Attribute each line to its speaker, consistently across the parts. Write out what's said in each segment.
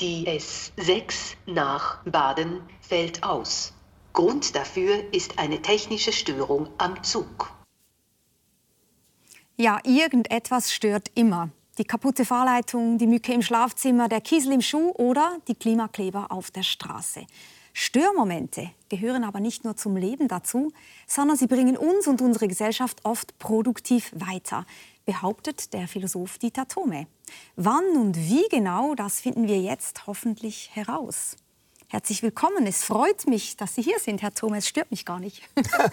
Speaker 1: Die S6 nach Baden fällt aus. Grund dafür ist eine technische Störung am Zug.
Speaker 2: Ja, irgendetwas stört immer. Die kaputte Fahrleitung, die Mücke im Schlafzimmer, der Kiesel im Schuh oder die Klimakleber auf der Straße. Störmomente gehören aber nicht nur zum Leben dazu, sondern sie bringen uns und unsere Gesellschaft oft produktiv weiter, behauptet der Philosoph Dieter Thome. Wann und wie genau, das finden wir jetzt hoffentlich heraus. Herzlich willkommen. Es freut mich, dass Sie hier sind, Herr Thome. Es stört mich gar nicht.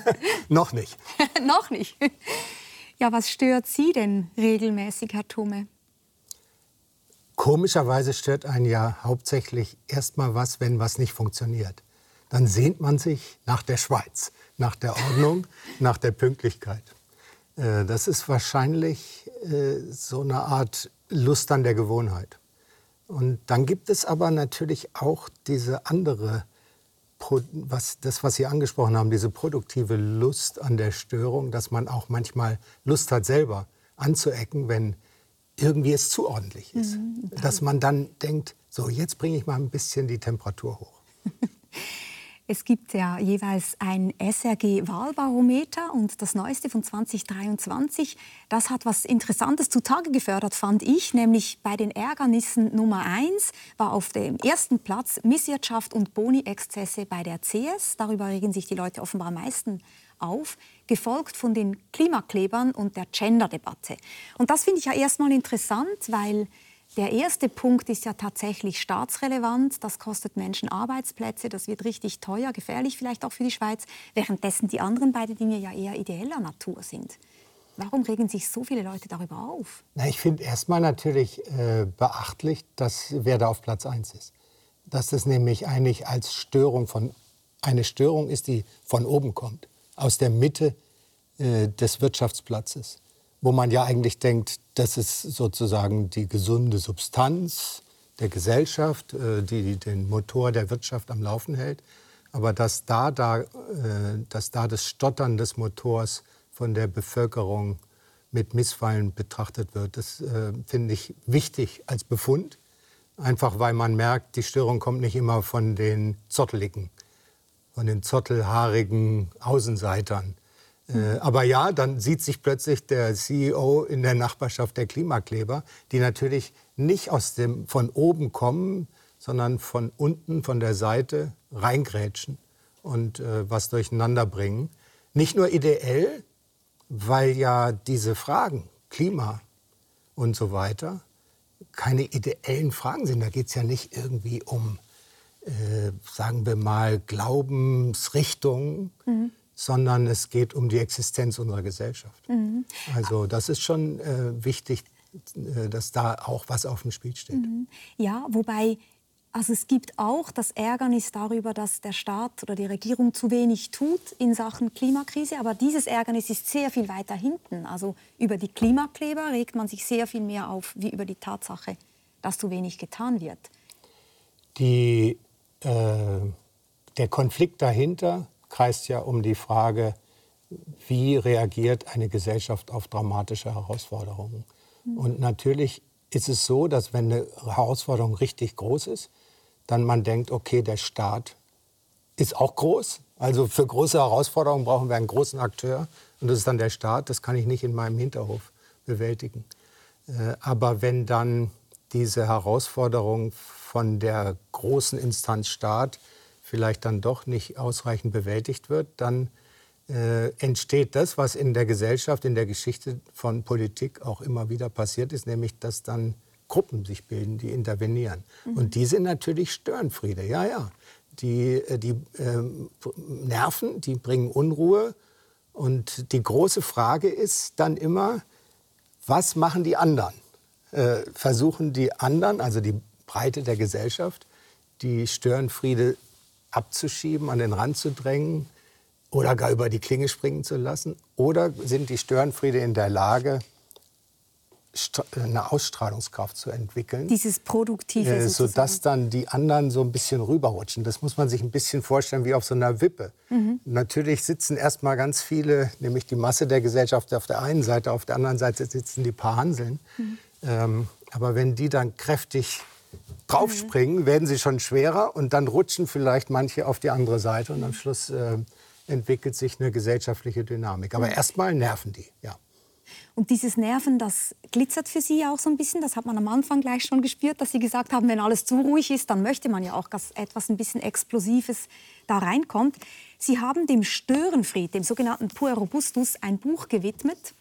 Speaker 3: Noch nicht.
Speaker 2: Noch nicht. Ja, was stört Sie denn regelmäßig, Herr Thome?
Speaker 3: Komischerweise stört einen ja hauptsächlich erstmal was, wenn was nicht funktioniert. Dann sehnt man sich nach der Schweiz, nach der Ordnung, nach der Pünktlichkeit. Äh, das ist wahrscheinlich äh, so eine Art Lust an der Gewohnheit. Und dann gibt es aber natürlich auch diese andere, was, das, was Sie angesprochen haben, diese produktive Lust an der Störung, dass man auch manchmal Lust hat, selber anzuecken, wenn irgendwie es zu ordentlich ist. Mhm, dass man dann denkt, so jetzt bringe ich mal ein bisschen die Temperatur hoch.
Speaker 2: Es gibt ja jeweils ein SRG-Wahlbarometer und das neueste von 2023, das hat was Interessantes zutage gefördert, fand ich, nämlich bei den Ärgernissen Nummer eins war auf dem ersten Platz Misswirtschaft und Boni-Exzesse bei der CS. Darüber regen sich die Leute offenbar am meisten auf, gefolgt von den Klimaklebern und der Gender-Debatte. Und das finde ich ja erstmal interessant, weil der erste Punkt ist ja tatsächlich staatsrelevant. Das kostet Menschen Arbeitsplätze, das wird richtig teuer, gefährlich vielleicht auch für die Schweiz, währenddessen die anderen beiden Dinge ja eher ideeller Natur sind. Warum regen sich so viele Leute darüber auf?
Speaker 3: Na, ich finde erstmal natürlich äh, beachtlich, dass wer da auf Platz 1 ist. Dass das nämlich eigentlich als Störung von eine Störung ist, die von oben kommt, aus der Mitte äh, des Wirtschaftsplatzes wo man ja eigentlich denkt, das ist sozusagen die gesunde Substanz der Gesellschaft, äh, die den Motor der Wirtschaft am Laufen hält. Aber dass da, da, äh, dass da das Stottern des Motors von der Bevölkerung mit Missfallen betrachtet wird, das äh, finde ich wichtig als Befund. Einfach weil man merkt, die Störung kommt nicht immer von den Zotteligen, von den zottelhaarigen Außenseitern, äh, aber ja, dann sieht sich plötzlich der CEO in der Nachbarschaft der Klimakleber, die natürlich nicht aus dem, von oben kommen, sondern von unten, von der Seite reingrätschen und äh, was durcheinander bringen. Nicht nur ideell, weil ja diese Fragen, Klima und so weiter, keine ideellen Fragen sind. Da geht es ja nicht irgendwie um, äh, sagen wir mal, Glaubensrichtungen, mhm sondern es geht um die Existenz unserer Gesellschaft. Mhm. Also das ist schon äh, wichtig, äh, dass da auch was auf dem Spiel steht. Mhm.
Speaker 2: Ja, wobei also es gibt auch das Ärgernis darüber, dass der Staat oder die Regierung zu wenig tut in Sachen Klimakrise. Aber dieses Ärgernis ist sehr viel weiter hinten. Also über die Klimakleber regt man sich sehr viel mehr auf, wie über die Tatsache, dass zu wenig getan wird.
Speaker 3: Die, äh, der Konflikt dahinter kreist ja um die Frage, wie reagiert eine Gesellschaft auf dramatische Herausforderungen. Mhm. Und natürlich ist es so, dass wenn eine Herausforderung richtig groß ist, dann man denkt, okay, der Staat ist auch groß. Also für große Herausforderungen brauchen wir einen großen Akteur. Und das ist dann der Staat. Das kann ich nicht in meinem Hinterhof bewältigen. Äh, aber wenn dann diese Herausforderung von der großen Instanz Staat vielleicht dann doch nicht ausreichend bewältigt wird, dann äh, entsteht das, was in der Gesellschaft, in der Geschichte von Politik auch immer wieder passiert ist, nämlich dass dann Gruppen sich bilden, die intervenieren. Mhm. Und die sind natürlich Störenfriede, ja, ja. Die, äh, die äh, nerven, die bringen Unruhe. Und die große Frage ist dann immer, was machen die anderen? Äh, versuchen die anderen, also die Breite der Gesellschaft, die Störenfriede abzuschieben, an den Rand zu drängen oder gar über die Klinge springen zu lassen? Oder sind die Störenfriede in der Lage, eine Ausstrahlungskraft zu entwickeln.
Speaker 2: Dieses Produktive. Äh,
Speaker 3: sodass dann die anderen so ein bisschen rüberrutschen. Das muss man sich ein bisschen vorstellen wie auf so einer Wippe. Mhm. Natürlich sitzen erstmal ganz viele, nämlich die Masse der Gesellschaft auf der einen Seite, auf der anderen Seite sitzen die paar Hanseln. Mhm. Ähm, aber wenn die dann kräftig draufspringen, mhm. werden sie schon schwerer und dann rutschen vielleicht manche auf die andere Seite und am Schluss äh, entwickelt sich eine gesellschaftliche Dynamik. Aber erstmal nerven die, ja.
Speaker 2: Und dieses Nerven, das glitzert für Sie auch so ein bisschen. Das hat man am Anfang gleich schon gespürt, dass Sie gesagt haben, wenn alles zu ruhig ist, dann möchte man ja auch, dass etwas ein bisschen Explosives da reinkommt. Sie haben dem Störenfried, dem sogenannten Puer Robustus, ein Buch gewidmet.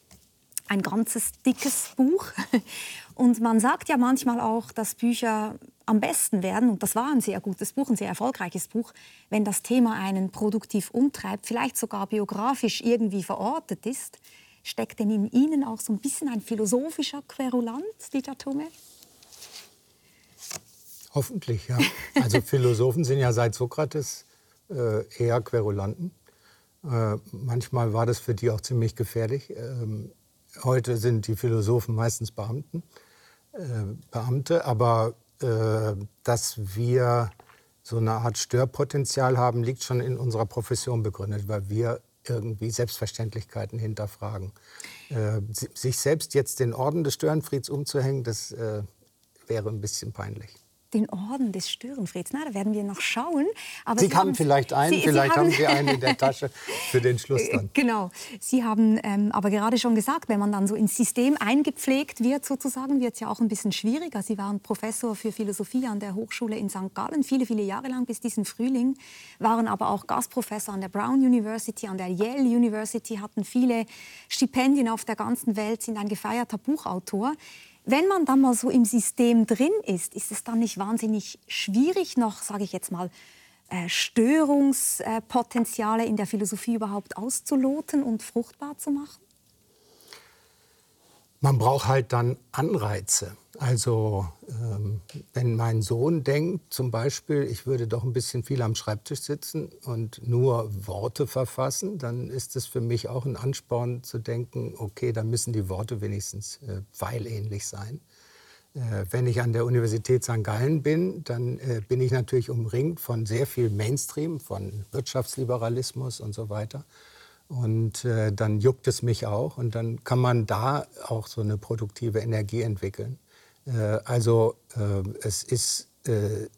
Speaker 2: Ein ganzes dickes Buch. Und man sagt ja manchmal auch, dass Bücher am besten werden, und das war ein sehr gutes Buch, ein sehr erfolgreiches Buch, wenn das Thema einen produktiv umtreibt, vielleicht sogar biografisch irgendwie verortet ist. Steckt denn in Ihnen auch so ein bisschen ein philosophischer Querulant, Dieter Thome?
Speaker 3: Hoffentlich, ja. Also Philosophen sind ja seit Sokrates äh, eher Querulanten. Äh, manchmal war das für die auch ziemlich gefährlich. Ähm, heute sind die Philosophen meistens Beamten, äh, Beamte, aber dass wir so eine Art Störpotenzial haben, liegt schon in unserer Profession begründet, weil wir irgendwie Selbstverständlichkeiten hinterfragen. Äh, sich selbst jetzt den Orden des Störenfrieds umzuhängen, das äh, wäre ein bisschen peinlich
Speaker 2: den Orden des Störenfrieds. Na, da werden wir noch schauen.
Speaker 3: Aber Sie, Sie haben vielleicht einen, Sie, vielleicht Sie haben, haben, Sie einen in der Tasche für den Schluss dann.
Speaker 2: Genau. Sie haben ähm, aber gerade schon gesagt, wenn man dann so ins System eingepflegt wird, sozusagen, wird es ja auch ein bisschen schwieriger. Sie waren Professor für Philosophie an der Hochschule in St. Gallen, viele, viele Jahre lang bis diesen Frühling, waren aber auch Gastprofessor an der Brown University, an der Yale University, hatten viele Stipendien auf der ganzen Welt, sind ein gefeierter Buchautor. Wenn man dann mal so im System drin ist, ist es dann nicht wahnsinnig schwierig, noch, sage ich jetzt mal, äh, Störungspotenziale in der Philosophie überhaupt auszuloten und fruchtbar zu machen?
Speaker 3: Man braucht halt dann Anreize. Also ähm, wenn mein Sohn denkt zum Beispiel, ich würde doch ein bisschen viel am Schreibtisch sitzen und nur Worte verfassen, dann ist es für mich auch ein Ansporn zu denken, okay, dann müssen die Worte wenigstens äh, pfeilähnlich sein. Äh, wenn ich an der Universität St. Gallen bin, dann äh, bin ich natürlich umringt von sehr viel Mainstream, von Wirtschaftsliberalismus und so weiter. Und äh, dann juckt es mich auch und dann kann man da auch so eine produktive Energie entwickeln. Äh, also äh, es ist äh, äh,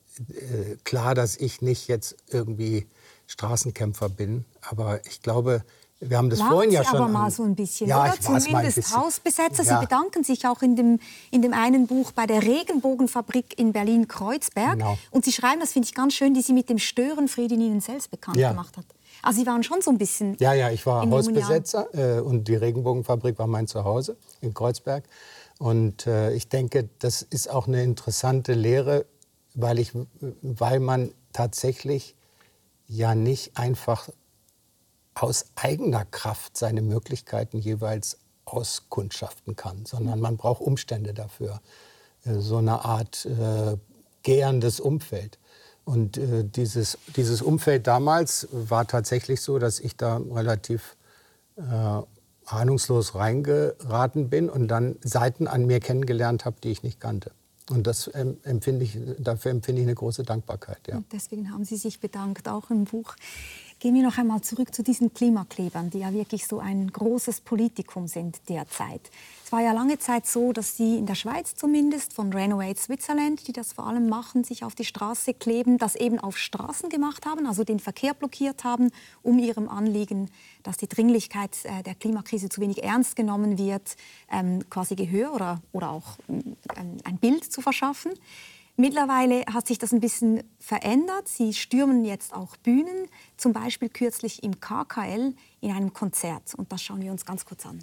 Speaker 3: klar, dass ich nicht jetzt irgendwie Straßenkämpfer bin, aber ich glaube, wir haben das
Speaker 2: Waren
Speaker 3: vorhin
Speaker 2: Sie
Speaker 3: ja schon.
Speaker 2: aber mal so ein bisschen,
Speaker 3: ja,
Speaker 2: oder?
Speaker 3: Ich Zumindest
Speaker 2: Hausbesetzer. Ja. Sie bedanken sich auch in dem, in dem einen Buch bei der Regenbogenfabrik in Berlin-Kreuzberg. Genau. Und Sie schreiben, das finde ich ganz schön, die Sie mit dem Störenfried in Ihnen selbst bekannt ja. gemacht hat. Also Sie waren schon so ein bisschen.
Speaker 3: Ja, ja, ich war Hausbesetzer äh, und die Regenbogenfabrik war mein Zuhause in Kreuzberg. Und äh, ich denke, das ist auch eine interessante Lehre, weil, ich, weil man tatsächlich ja nicht einfach aus eigener Kraft seine Möglichkeiten jeweils auskundschaften kann, sondern man braucht Umstände dafür, äh, so eine Art äh, gärendes Umfeld. Und äh, dieses, dieses Umfeld damals war tatsächlich so, dass ich da relativ äh, ahnungslos reingeraten bin und dann Seiten an mir kennengelernt habe, die ich nicht kannte. Und das empfinde ich, dafür empfinde ich eine große Dankbarkeit. Ja.
Speaker 2: Deswegen haben Sie sich bedankt, auch im Buch. Gehen wir noch einmal zurück zu diesen Klimaklebern, die ja wirklich so ein großes Politikum sind derzeit. Es war ja lange Zeit so, dass sie in der Schweiz zumindest von Renovate Switzerland, die das vor allem machen, sich auf die Straße kleben, das eben auf Straßen gemacht haben, also den Verkehr blockiert haben, um ihrem Anliegen, dass die Dringlichkeit äh, der Klimakrise zu wenig ernst genommen wird, ähm, quasi Gehör oder, oder auch ähm, ein Bild zu verschaffen. Mittlerweile hat sich das ein bisschen verändert. Sie stürmen jetzt auch Bühnen, zum Beispiel kürzlich im KKL in einem Konzert. Und das schauen wir uns ganz kurz an.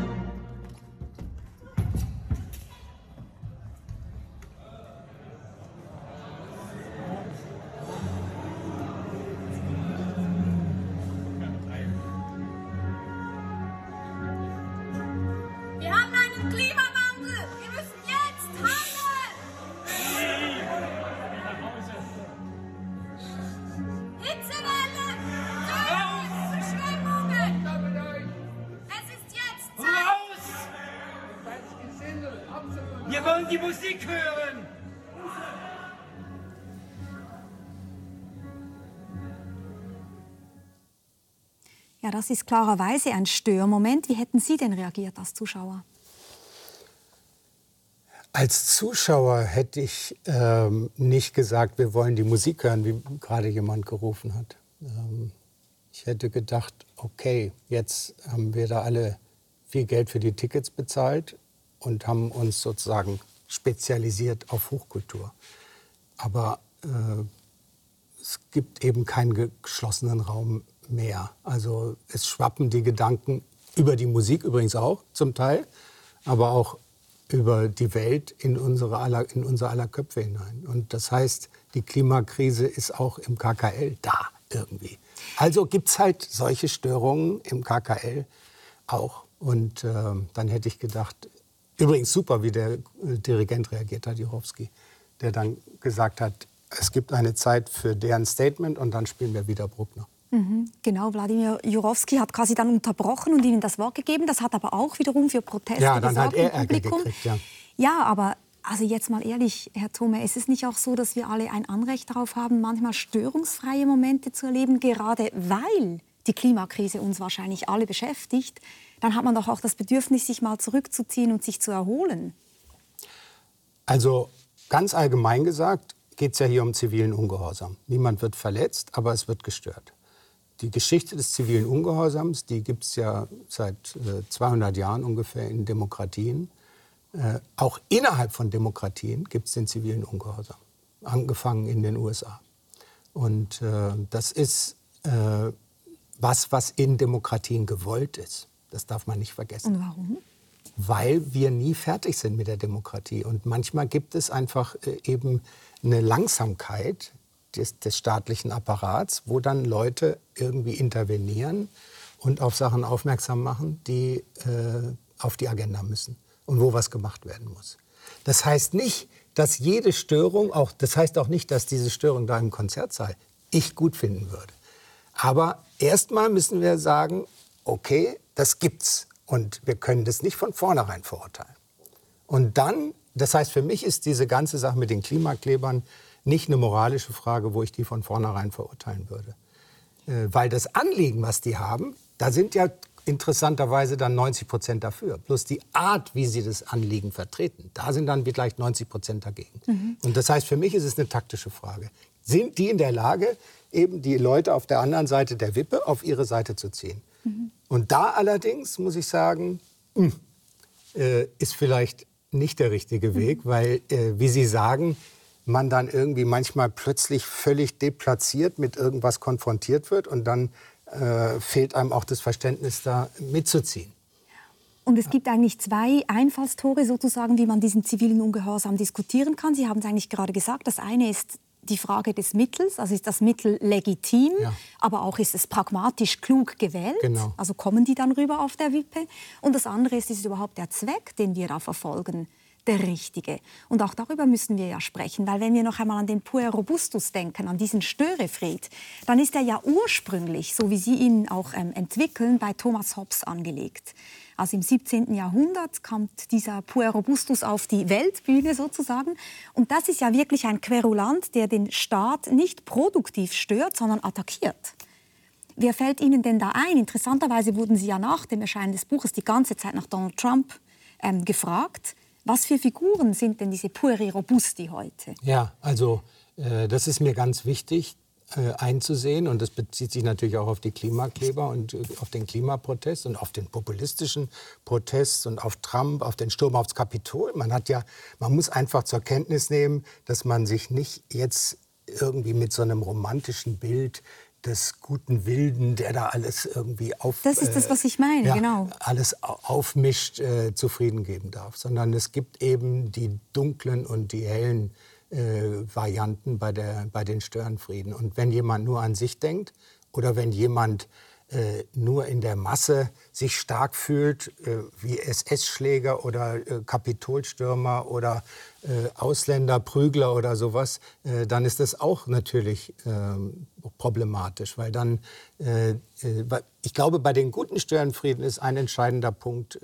Speaker 2: das ist klarerweise ein Störmoment. Wie hätten Sie denn reagiert als Zuschauer?
Speaker 3: Als Zuschauer hätte ich ähm, nicht gesagt, wir wollen die Musik hören, wie gerade jemand gerufen hat. Ähm, ich hätte gedacht, okay, jetzt haben wir da alle viel Geld für die Tickets bezahlt und haben uns sozusagen spezialisiert auf Hochkultur. Aber äh, es gibt eben keinen geschlossenen Raum mehr. Also es schwappen die Gedanken über die Musik übrigens auch zum Teil, aber auch über die Welt in unsere aller, in unser aller Köpfe hinein. Und das heißt, die Klimakrise ist auch im KKL da irgendwie. Also gibt es halt solche Störungen im KKL auch. Und äh, dann hätte ich gedacht, übrigens super, wie der äh, Dirigent reagiert hat, Juchowski, der dann gesagt hat, es gibt eine Zeit für deren Statement und dann spielen wir wieder Bruckner.
Speaker 2: Mhm, genau, Wladimir Jurowski hat quasi dann unterbrochen und ihnen das Wort gegeben. Das hat aber auch wiederum für Proteste
Speaker 3: ja, dann
Speaker 2: gesorgt
Speaker 3: hat er im Publikum. Gekriegt, ja.
Speaker 2: ja, aber also jetzt mal ehrlich, Herr Thome, es ist nicht auch so, dass wir alle ein Anrecht darauf haben, manchmal störungsfreie Momente zu erleben, gerade weil die Klimakrise uns wahrscheinlich alle beschäftigt. Dann hat man doch auch das Bedürfnis, sich mal zurückzuziehen und sich zu erholen.
Speaker 3: Also ganz allgemein gesagt geht es ja hier um zivilen Ungehorsam. Niemand wird verletzt, aber es wird gestört. Die Geschichte des zivilen Ungehorsams, die gibt es ja seit äh, 200 Jahren ungefähr in Demokratien. Äh, auch innerhalb von Demokratien gibt es den zivilen Ungehorsam, angefangen in den USA. Und äh, das ist äh, was, was in Demokratien gewollt ist. Das darf man nicht vergessen.
Speaker 2: Und warum?
Speaker 3: Weil wir nie fertig sind mit der Demokratie. Und manchmal gibt es einfach äh, eben eine Langsamkeit des, des staatlichen Apparats, wo dann Leute irgendwie intervenieren und auf Sachen aufmerksam machen, die äh, auf die Agenda müssen und wo was gemacht werden muss. Das heißt nicht, dass jede Störung, auch, das heißt auch nicht, dass diese Störung da im Konzertsaal ich gut finden würde. Aber erstmal müssen wir sagen, okay, das gibt's und wir können das nicht von vornherein verurteilen. Und dann, das heißt, für mich ist diese ganze Sache mit den Klimaklebern nicht eine moralische Frage, wo ich die von vornherein verurteilen würde. Äh, weil das Anliegen, was die haben, da sind ja interessanterweise dann 90 Prozent dafür. Plus die Art, wie sie das Anliegen vertreten, da sind dann vielleicht 90 Prozent dagegen. Mhm. Und das heißt, für mich ist es eine taktische Frage. Sind die in der Lage, eben die Leute auf der anderen Seite der Wippe auf ihre Seite zu ziehen? Mhm. Und da allerdings, muss ich sagen, mh, hm, äh, ist vielleicht nicht der richtige Weg, mhm. weil, äh, wie Sie sagen, man dann irgendwie manchmal plötzlich völlig deplatziert mit irgendwas konfrontiert wird und dann äh, fehlt einem auch das Verständnis, da mitzuziehen.
Speaker 2: Und es gibt eigentlich zwei Einfallstore sozusagen, wie man diesen zivilen Ungehorsam diskutieren kann. Sie haben es eigentlich gerade gesagt. Das eine ist die Frage des Mittels, also ist das Mittel legitim, ja. aber auch ist es pragmatisch klug gewählt,
Speaker 3: genau.
Speaker 2: also kommen die dann rüber auf der Wippe. Und das andere ist, ist es überhaupt der Zweck, den wir da verfolgen der richtige. Und auch darüber müssen wir ja sprechen, weil wenn wir noch einmal an den Puer Robustus denken, an diesen Störefried, dann ist er ja ursprünglich, so wie Sie ihn auch ähm, entwickeln, bei Thomas Hobbes angelegt. Also im 17. Jahrhundert kam dieser Puer Robustus auf die Weltbühne sozusagen. Und das ist ja wirklich ein Querulant, der den Staat nicht produktiv stört, sondern attackiert. Wer fällt Ihnen denn da ein? Interessanterweise wurden Sie ja nach dem Erscheinen des Buches die ganze Zeit nach Donald Trump ähm, gefragt. Was für Figuren sind denn diese Puri Robusti heute?
Speaker 3: Ja, also äh, das ist mir ganz wichtig äh, einzusehen und das bezieht sich natürlich auch auf die Klimakleber und äh, auf den Klimaprotest und auf den populistischen Protest und auf Trump, auf den Sturm aufs Kapitol. Man hat ja, man muss einfach zur Kenntnis nehmen, dass man sich nicht jetzt irgendwie mit so einem romantischen Bild des guten Wilden, der da alles irgendwie auf.
Speaker 2: Das ist das, was ich meine,
Speaker 3: ja,
Speaker 2: genau.
Speaker 3: Alles aufmischt, äh, zufrieden geben darf. Sondern es gibt eben die dunklen und die hellen äh, Varianten bei, der, bei den Störenfrieden. Und wenn jemand nur an sich denkt oder wenn jemand äh, nur in der Masse sich stark fühlt, äh, wie SS-Schläger oder äh, Kapitolstürmer oder äh, Ausländerprügler oder sowas, äh, dann ist das auch natürlich ähm, problematisch, weil dann, äh, ich glaube, bei den guten Störenfrieden ist ein entscheidender Punkt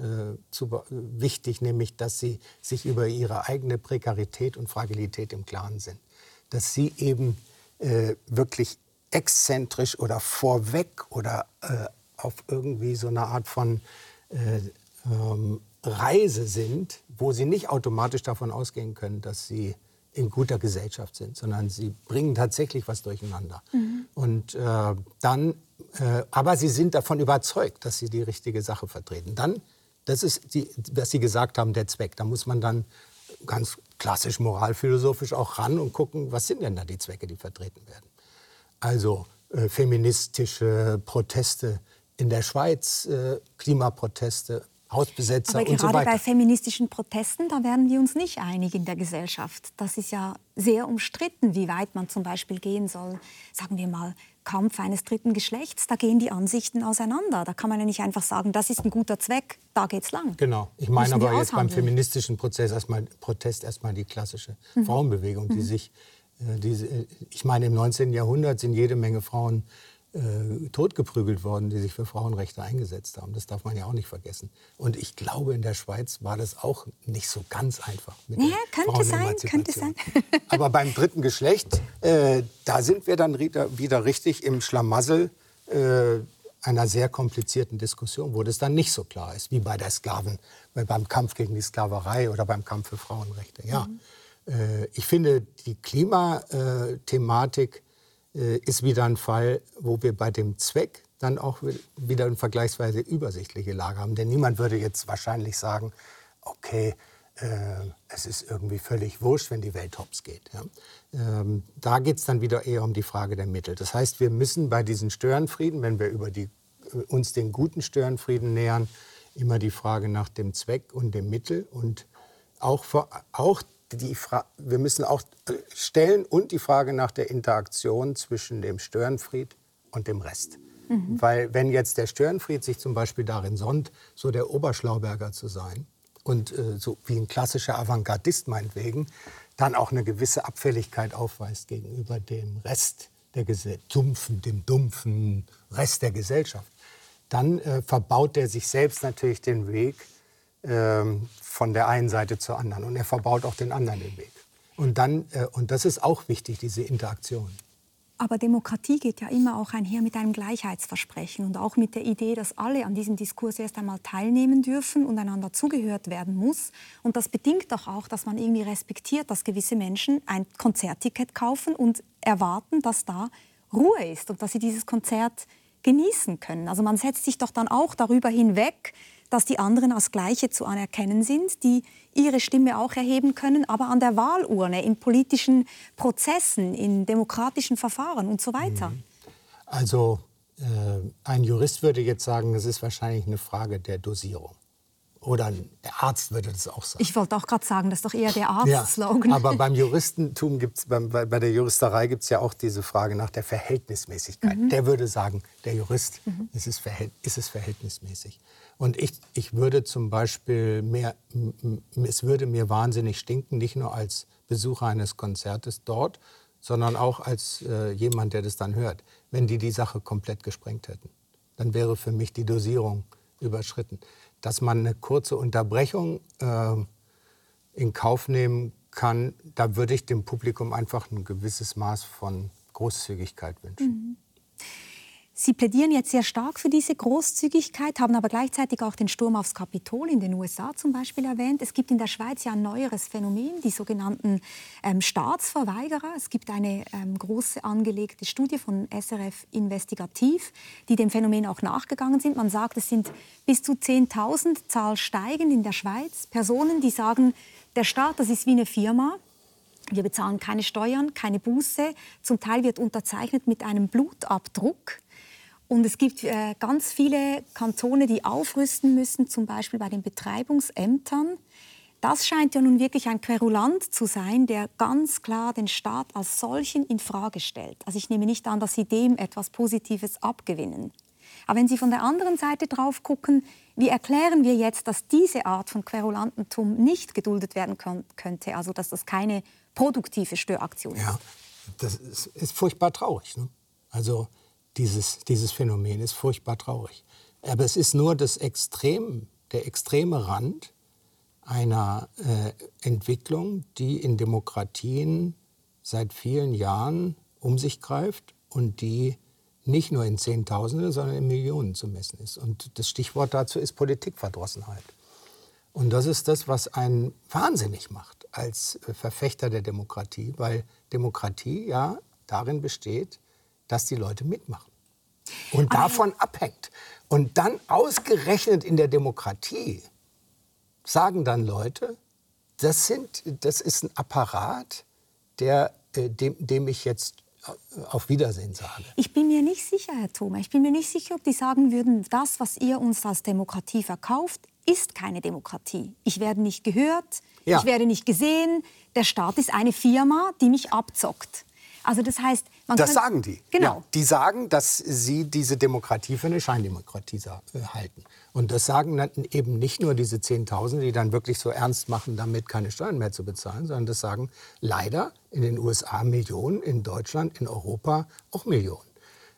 Speaker 3: wichtig, nämlich, dass sie sich über ihre eigene Prekarität und Fragilität im Klaren sind. Dass sie eben wirklich exzentrisch oder vorweg oder äh, auf irgendwie so eine Art von äh, ähm, Reise sind, wo sie nicht automatisch davon ausgehen können, dass sie in guter Gesellschaft sind, sondern sie bringen tatsächlich was durcheinander. Mhm. Und äh, dann, äh, aber sie sind davon überzeugt, dass sie die richtige Sache vertreten. Dann, das ist, die, was Sie gesagt haben, der Zweck. Da muss man dann ganz klassisch moralphilosophisch auch ran und gucken, was sind denn da die Zwecke, die vertreten werden. Also äh, feministische Proteste in der Schweiz, äh, Klimaproteste, Hausbesetzer
Speaker 2: Aber
Speaker 3: und so weiter.
Speaker 2: gerade bei feministischen Protesten, da werden wir uns nicht einig in der Gesellschaft. Das ist ja sehr umstritten, wie weit man zum Beispiel gehen soll. Sagen wir mal, Kampf eines dritten Geschlechts, da gehen die Ansichten auseinander. Da kann man ja nicht einfach sagen, das ist ein guter Zweck, da geht's lang.
Speaker 3: Genau. Ich meine aber jetzt beim feministischen Prozess erstmal, Protest erstmal die klassische mhm. Frauenbewegung, die mhm. sich, äh, die, äh, ich meine, im 19. Jahrhundert sind jede Menge Frauen äh, totgeprügelt worden, die sich für Frauenrechte eingesetzt haben. Das darf man ja auch nicht vergessen. Und ich glaube, in der Schweiz war das auch nicht so ganz einfach.
Speaker 2: Mit ja, könnte sein, könnte sein.
Speaker 3: Aber beim dritten Geschlecht, äh, da sind wir dann wieder richtig im Schlamassel äh, einer sehr komplizierten Diskussion, wo das dann nicht so klar ist, wie bei der Sklaven, beim Kampf gegen die Sklaverei oder beim Kampf für Frauenrechte. Ja. Mhm. Äh, ich finde die Klimathematik äh, ist wieder ein Fall, wo wir bei dem Zweck dann auch wieder eine vergleichsweise übersichtliche Lage haben. Denn niemand würde jetzt wahrscheinlich sagen, okay, äh, es ist irgendwie völlig wurscht, wenn die Welt hops geht. Ähm, da geht es dann wieder eher um die Frage der Mittel. Das heißt, wir müssen bei diesen Störenfrieden, wenn wir über die, uns den guten Störenfrieden nähern, immer die Frage nach dem Zweck und dem Mittel und auch, auch die Fra wir müssen auch stellen und die Frage nach der Interaktion zwischen dem Störenfried und dem Rest. Mhm. Weil wenn jetzt der Störenfried sich zum Beispiel darin sonnt, so der Oberschlauberger zu sein und äh, so wie ein klassischer Avantgardist meinetwegen, dann auch eine gewisse Abfälligkeit aufweist gegenüber dem Rest der dumpfen, dem dumpfen Rest der Gesellschaft, dann äh, verbaut er sich selbst natürlich den Weg von der einen Seite zur anderen. Und er verbaut auch den anderen den Weg. Und, dann, äh, und das ist auch wichtig, diese Interaktion.
Speaker 2: Aber Demokratie geht ja immer auch einher mit einem Gleichheitsversprechen und auch mit der Idee, dass alle an diesem Diskurs erst einmal teilnehmen dürfen und einander zugehört werden muss. Und das bedingt doch auch, dass man irgendwie respektiert, dass gewisse Menschen ein Konzertticket kaufen und erwarten, dass da Ruhe ist und dass sie dieses Konzert genießen können. Also man setzt sich doch dann auch darüber hinweg, dass die anderen als Gleiche zu anerkennen sind, die ihre Stimme auch erheben können, aber an der Wahlurne, in politischen Prozessen, in demokratischen Verfahren und so weiter. Mhm.
Speaker 3: Also äh, ein Jurist würde jetzt sagen, es ist wahrscheinlich eine Frage der Dosierung. Oder ein Arzt würde das auch sagen.
Speaker 2: Ich wollte auch gerade sagen, das ist doch eher der Arzt-Slogan.
Speaker 3: Ja, aber beim Juristentum gibt's, bei, bei der Juristerei gibt es ja auch diese Frage nach der Verhältnismäßigkeit. Mhm. Der würde sagen, der Jurist, mhm. ist, es ist es verhältnismäßig. Und ich, ich würde zum Beispiel mehr, es würde mir wahnsinnig stinken, nicht nur als Besucher eines Konzertes dort, sondern auch als äh, jemand, der das dann hört, wenn die die Sache komplett gesprengt hätten. Dann wäre für mich die Dosierung überschritten. Dass man eine kurze Unterbrechung äh, in Kauf nehmen kann, da würde ich dem Publikum einfach ein gewisses Maß von Großzügigkeit wünschen. Mhm.
Speaker 2: Sie plädieren jetzt sehr stark für diese Großzügigkeit, haben aber gleichzeitig auch den Sturm aufs Kapitol in den USA zum Beispiel erwähnt. Es gibt in der Schweiz ja ein neueres Phänomen, die sogenannten ähm, Staatsverweigerer. Es gibt eine ähm, große angelegte Studie von SRF Investigativ, die dem Phänomen auch nachgegangen sind. Man sagt, es sind bis zu 10.000 Zahl steigend in der Schweiz. Personen, die sagen, der Staat, das ist wie eine Firma. Wir bezahlen keine Steuern, keine Buße. Zum Teil wird unterzeichnet mit einem Blutabdruck. Und es gibt äh, ganz viele Kantone, die aufrüsten müssen, zum Beispiel bei den Betreibungsämtern. Das scheint ja nun wirklich ein Querulant zu sein, der ganz klar den Staat als solchen in Frage stellt. Also ich nehme nicht an, dass Sie dem etwas Positives abgewinnen. Aber wenn Sie von der anderen Seite drauf gucken, wie erklären wir jetzt, dass diese Art von Querulantentum nicht geduldet werden könnte, also dass das keine produktive Störaktion ist?
Speaker 3: Ja, das ist, ist furchtbar traurig. Ne? Also dieses, dieses Phänomen ist furchtbar traurig. Aber es ist nur das Extrem, der extreme Rand einer äh, Entwicklung, die in Demokratien seit vielen Jahren um sich greift und die nicht nur in Zehntausende, sondern in Millionen zu messen ist. Und das Stichwort dazu ist Politikverdrossenheit. Und das ist das, was einen wahnsinnig macht als Verfechter der Demokratie, weil Demokratie ja darin besteht, dass die Leute mitmachen und Aber davon abhängt. Und dann ausgerechnet in der Demokratie sagen dann Leute, das, sind, das ist ein Apparat, der, äh, dem, dem ich jetzt auf Wiedersehen sage.
Speaker 2: Ich bin mir nicht sicher, Herr Thoma. Ich bin mir nicht sicher, ob die sagen würden, das, was ihr uns als Demokratie verkauft, ist keine Demokratie. Ich werde nicht gehört, ja. ich werde nicht gesehen. Der Staat ist eine Firma, die mich abzockt. Also das heißt,
Speaker 3: man das sagen die. Genau. Ja, die sagen, dass sie diese Demokratie für eine Scheindemokratie äh, halten. Und das sagen dann eben nicht nur diese 10.000, die dann wirklich so ernst machen, damit keine Steuern mehr zu bezahlen, sondern das sagen leider in den USA Millionen, in Deutschland, in Europa auch Millionen.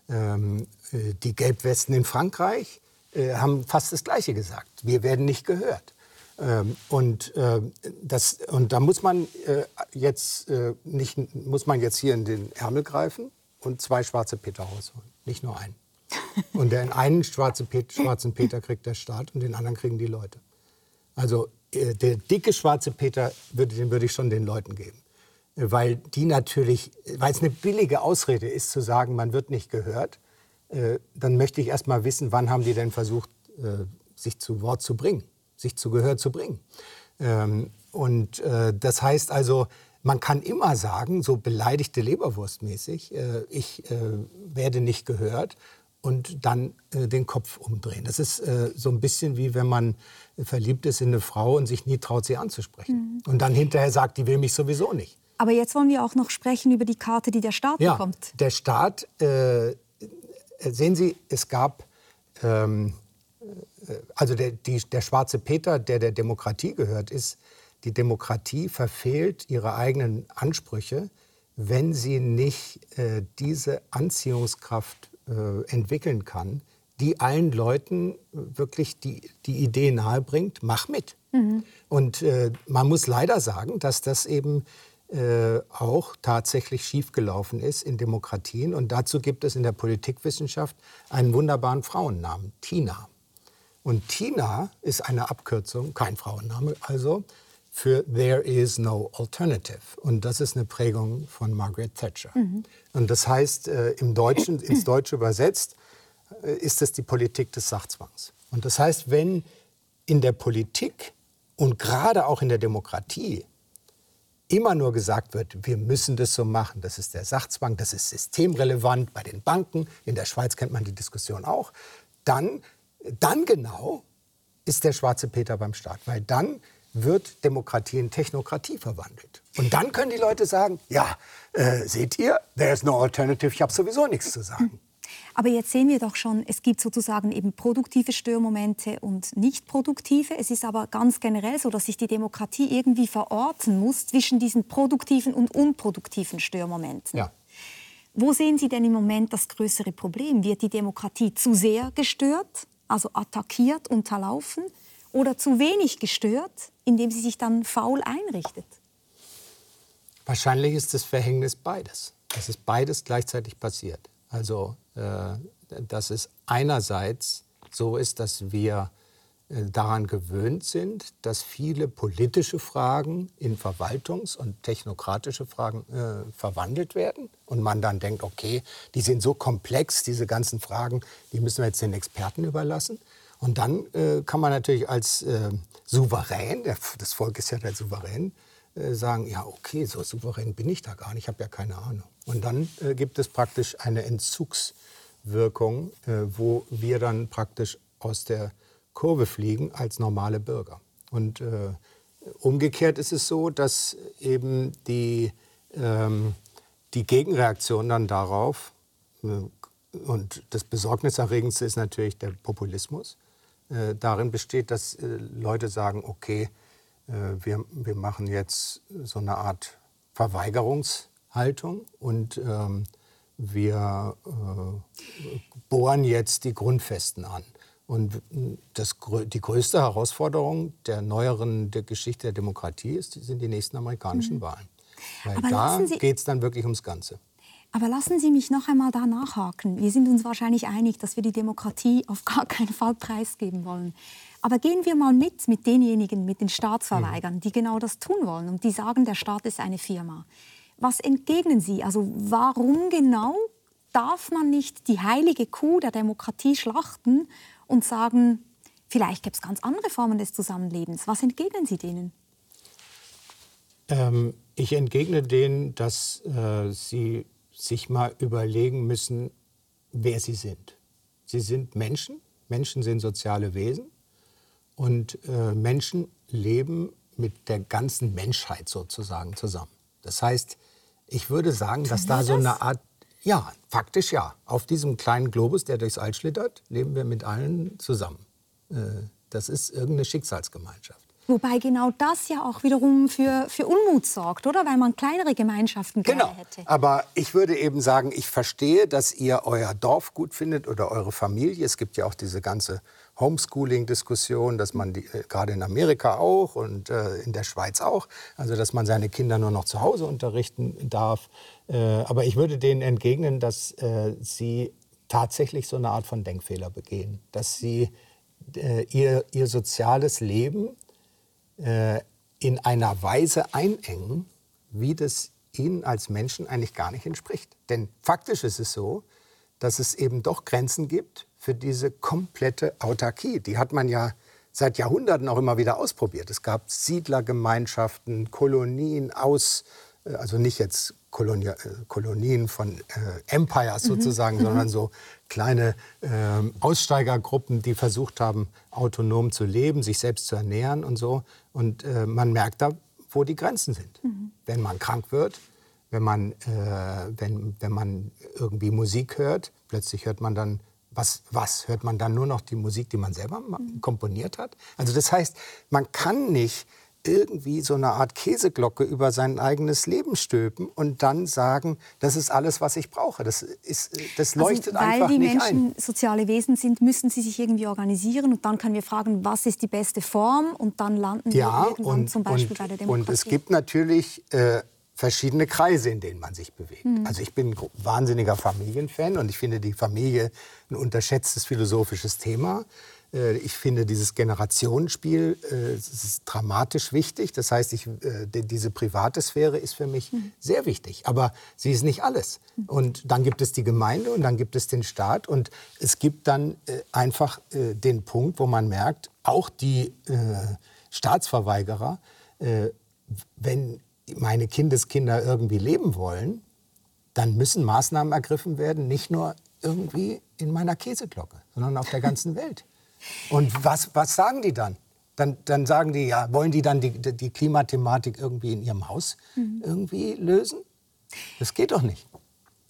Speaker 3: Ähm, äh, die Gelbwesten in Frankreich äh, haben fast das Gleiche gesagt. Wir werden nicht gehört. Ähm, und, äh, das, und da muss man, äh, jetzt, äh, nicht, muss man jetzt hier in den Ärmel greifen und zwei schwarze Peter rausholen, nicht nur einen. Und den einen schwarze Pet schwarzen Peter kriegt der Staat und den anderen kriegen die Leute. Also der dicke schwarze Peter, würde, den würde ich schon den Leuten geben. Weil die natürlich, weil es eine billige Ausrede ist zu sagen, man wird nicht gehört, dann möchte ich erst mal wissen, wann haben die denn versucht, sich zu Wort zu bringen sich zu Gehör zu bringen. Ähm, und äh, das heißt also, man kann immer sagen, so beleidigte Leberwurstmäßig, äh, ich äh, werde nicht gehört und dann äh, den Kopf umdrehen. Das ist äh, so ein bisschen wie wenn man verliebt ist in eine Frau und sich nie traut, sie anzusprechen. Mhm. Und dann hinterher sagt, die will mich sowieso nicht.
Speaker 2: Aber jetzt wollen wir auch noch sprechen über die Karte, die der Staat
Speaker 3: ja,
Speaker 2: bekommt.
Speaker 3: Der Staat, äh, sehen Sie, es gab ähm, also der, die, der schwarze Peter, der der Demokratie gehört, ist, die Demokratie verfehlt ihre eigenen Ansprüche, wenn sie nicht äh, diese Anziehungskraft äh, entwickeln kann, die allen Leuten wirklich die, die Idee nahebringt, mach mit. Mhm. Und äh, man muss leider sagen, dass das eben äh, auch tatsächlich schiefgelaufen ist in Demokratien. Und dazu gibt es in der Politikwissenschaft einen wunderbaren Frauennamen, Tina. Und Tina ist eine Abkürzung, kein Frauenname also, für There is no alternative. Und das ist eine Prägung von Margaret Thatcher. Mhm. Und das heißt, äh, im Deutschen, ins Deutsche übersetzt, äh, ist es die Politik des Sachzwangs. Und das heißt, wenn in der Politik und gerade auch in der Demokratie immer nur gesagt wird, wir müssen das so machen, das ist der Sachzwang, das ist systemrelevant bei den Banken, in der Schweiz kennt man die Diskussion auch, dann dann genau ist der schwarze Peter beim Staat, weil dann wird Demokratie in Technokratie verwandelt. Und dann können die Leute sagen, ja, äh, seht ihr, there's no alternative, ich habe sowieso nichts zu sagen.
Speaker 2: Aber jetzt sehen wir doch schon, es gibt sozusagen eben produktive Störmomente und nicht produktive. Es ist aber ganz generell so, dass sich die Demokratie irgendwie verorten muss zwischen diesen produktiven und unproduktiven Störmomenten. Ja. Wo sehen Sie denn im Moment das größere Problem? Wird die Demokratie zu sehr gestört? Also attackiert, unterlaufen oder zu wenig gestört, indem sie sich dann faul einrichtet?
Speaker 3: Wahrscheinlich ist das Verhängnis beides. Es ist beides gleichzeitig passiert. Also, äh, dass es einerseits so ist, dass wir daran gewöhnt sind, dass viele politische Fragen in Verwaltungs- und technokratische Fragen äh, verwandelt werden. Und man dann denkt, okay, die sind so komplex, diese ganzen Fragen, die müssen wir jetzt den Experten überlassen. Und dann äh, kann man natürlich als äh, Souverän, das Volk ist ja der Souverän, äh, sagen, ja, okay, so souverän bin ich da gar nicht, ich habe ja keine Ahnung. Und dann äh, gibt es praktisch eine Entzugswirkung, wo wir dann praktisch aus der Kurve fliegen als normale Bürger. Und äh, umgekehrt ist es so, dass eben die, ähm, die Gegenreaktion dann darauf, äh, und das Besorgniserregendste ist natürlich der Populismus, äh, darin besteht, dass äh, Leute sagen, okay, äh, wir, wir machen jetzt so eine Art Verweigerungshaltung und ähm, wir äh, bohren jetzt die Grundfesten an. Und das, die größte Herausforderung der neueren der Geschichte der Demokratie ist, sind die nächsten amerikanischen mhm. Wahlen. Weil Aber da geht es dann wirklich ums Ganze.
Speaker 2: Aber lassen Sie mich noch einmal da nachhaken. Wir sind uns wahrscheinlich einig, dass wir die Demokratie auf gar keinen Fall preisgeben wollen. Aber gehen wir mal mit mit denjenigen, mit den Staatsverweigern, mhm. die genau das tun wollen und die sagen, der Staat ist eine Firma. Was entgegnen Sie? Also warum genau darf man nicht die heilige Kuh der Demokratie schlachten und sagen, vielleicht gibt es ganz andere Formen des Zusammenlebens. Was entgegnen Sie denen?
Speaker 3: Ähm, ich entgegne denen, dass äh, sie sich mal überlegen müssen, wer sie sind. Sie sind Menschen, Menschen sind soziale Wesen und äh, Menschen leben mit der ganzen Menschheit sozusagen zusammen. Das heißt, ich würde sagen, dass da so eine Art, ja, faktisch ja, auf diesem kleinen Globus, der durchs All schlittert, leben wir mit allen zusammen. Äh, das ist irgendeine Schicksalsgemeinschaft.
Speaker 2: Wobei genau das ja auch wiederum für, für Unmut sorgt, oder? Weil man kleinere Gemeinschaften gerne
Speaker 3: genau. hätte. Aber ich würde eben sagen, ich verstehe, dass ihr euer Dorf gut findet oder eure Familie. Es gibt ja auch diese ganze Homeschooling-Diskussion, dass man die, äh, gerade in Amerika auch und äh, in der Schweiz auch, also dass man seine Kinder nur noch zu Hause unterrichten darf. Äh, aber ich würde denen entgegnen, dass äh, sie tatsächlich so eine Art von Denkfehler begehen, dass sie äh, ihr, ihr soziales Leben äh, in einer Weise einengen, wie das ihnen als Menschen eigentlich gar nicht entspricht. Denn faktisch ist es so, dass es eben doch Grenzen gibt für diese komplette Autarkie. Die hat man ja seit Jahrhunderten auch immer wieder ausprobiert. Es gab Siedlergemeinschaften, Kolonien aus, äh, also nicht jetzt Kolonie, äh, Kolonien von äh, Empires mhm. sozusagen, mhm. sondern so kleine äh, Aussteigergruppen, die versucht haben, autonom zu leben, sich selbst zu ernähren und so. Und äh, man merkt da, wo die Grenzen sind. Mhm. Wenn man krank wird, wenn man, äh, wenn, wenn man irgendwie Musik hört, plötzlich hört man dann, was, was hört man dann nur noch die Musik, die man selber komponiert hat? Also das heißt, man kann nicht irgendwie so eine Art Käseglocke über sein eigenes Leben stülpen und dann sagen, das ist alles, was ich brauche. Das, ist, das also, leuchtet
Speaker 2: also,
Speaker 3: einfach
Speaker 2: nicht
Speaker 3: ein.
Speaker 2: Weil die Menschen soziale Wesen sind, müssen sie sich irgendwie organisieren und dann können wir fragen, was ist die beste Form und dann landen
Speaker 3: ja,
Speaker 2: wir irgendwann
Speaker 3: und,
Speaker 2: zum Beispiel
Speaker 3: und,
Speaker 2: bei der Demokratie.
Speaker 3: Und es gibt natürlich äh, verschiedene Kreise, in denen man sich bewegt. Mhm. Also ich bin ein wahnsinniger Familienfan und ich finde die Familie ein unterschätztes philosophisches Thema. Äh, ich finde dieses Generationenspiel äh, ist dramatisch wichtig. Das heißt, ich, äh, diese private Sphäre ist für mich mhm. sehr wichtig. Aber sie ist nicht alles. Mhm. Und dann gibt es die Gemeinde und dann gibt es den Staat. Und es gibt dann einfach den Punkt, wo man merkt, auch die Staatsverweigerer, wenn meine Kindeskinder irgendwie leben wollen, dann müssen Maßnahmen ergriffen werden, nicht nur irgendwie in meiner Käseglocke, sondern auf der ganzen Welt. Und was, was sagen die dann? dann? Dann sagen die, ja, wollen die dann die, die Klimathematik irgendwie in ihrem Haus mhm. irgendwie lösen? Das geht doch nicht.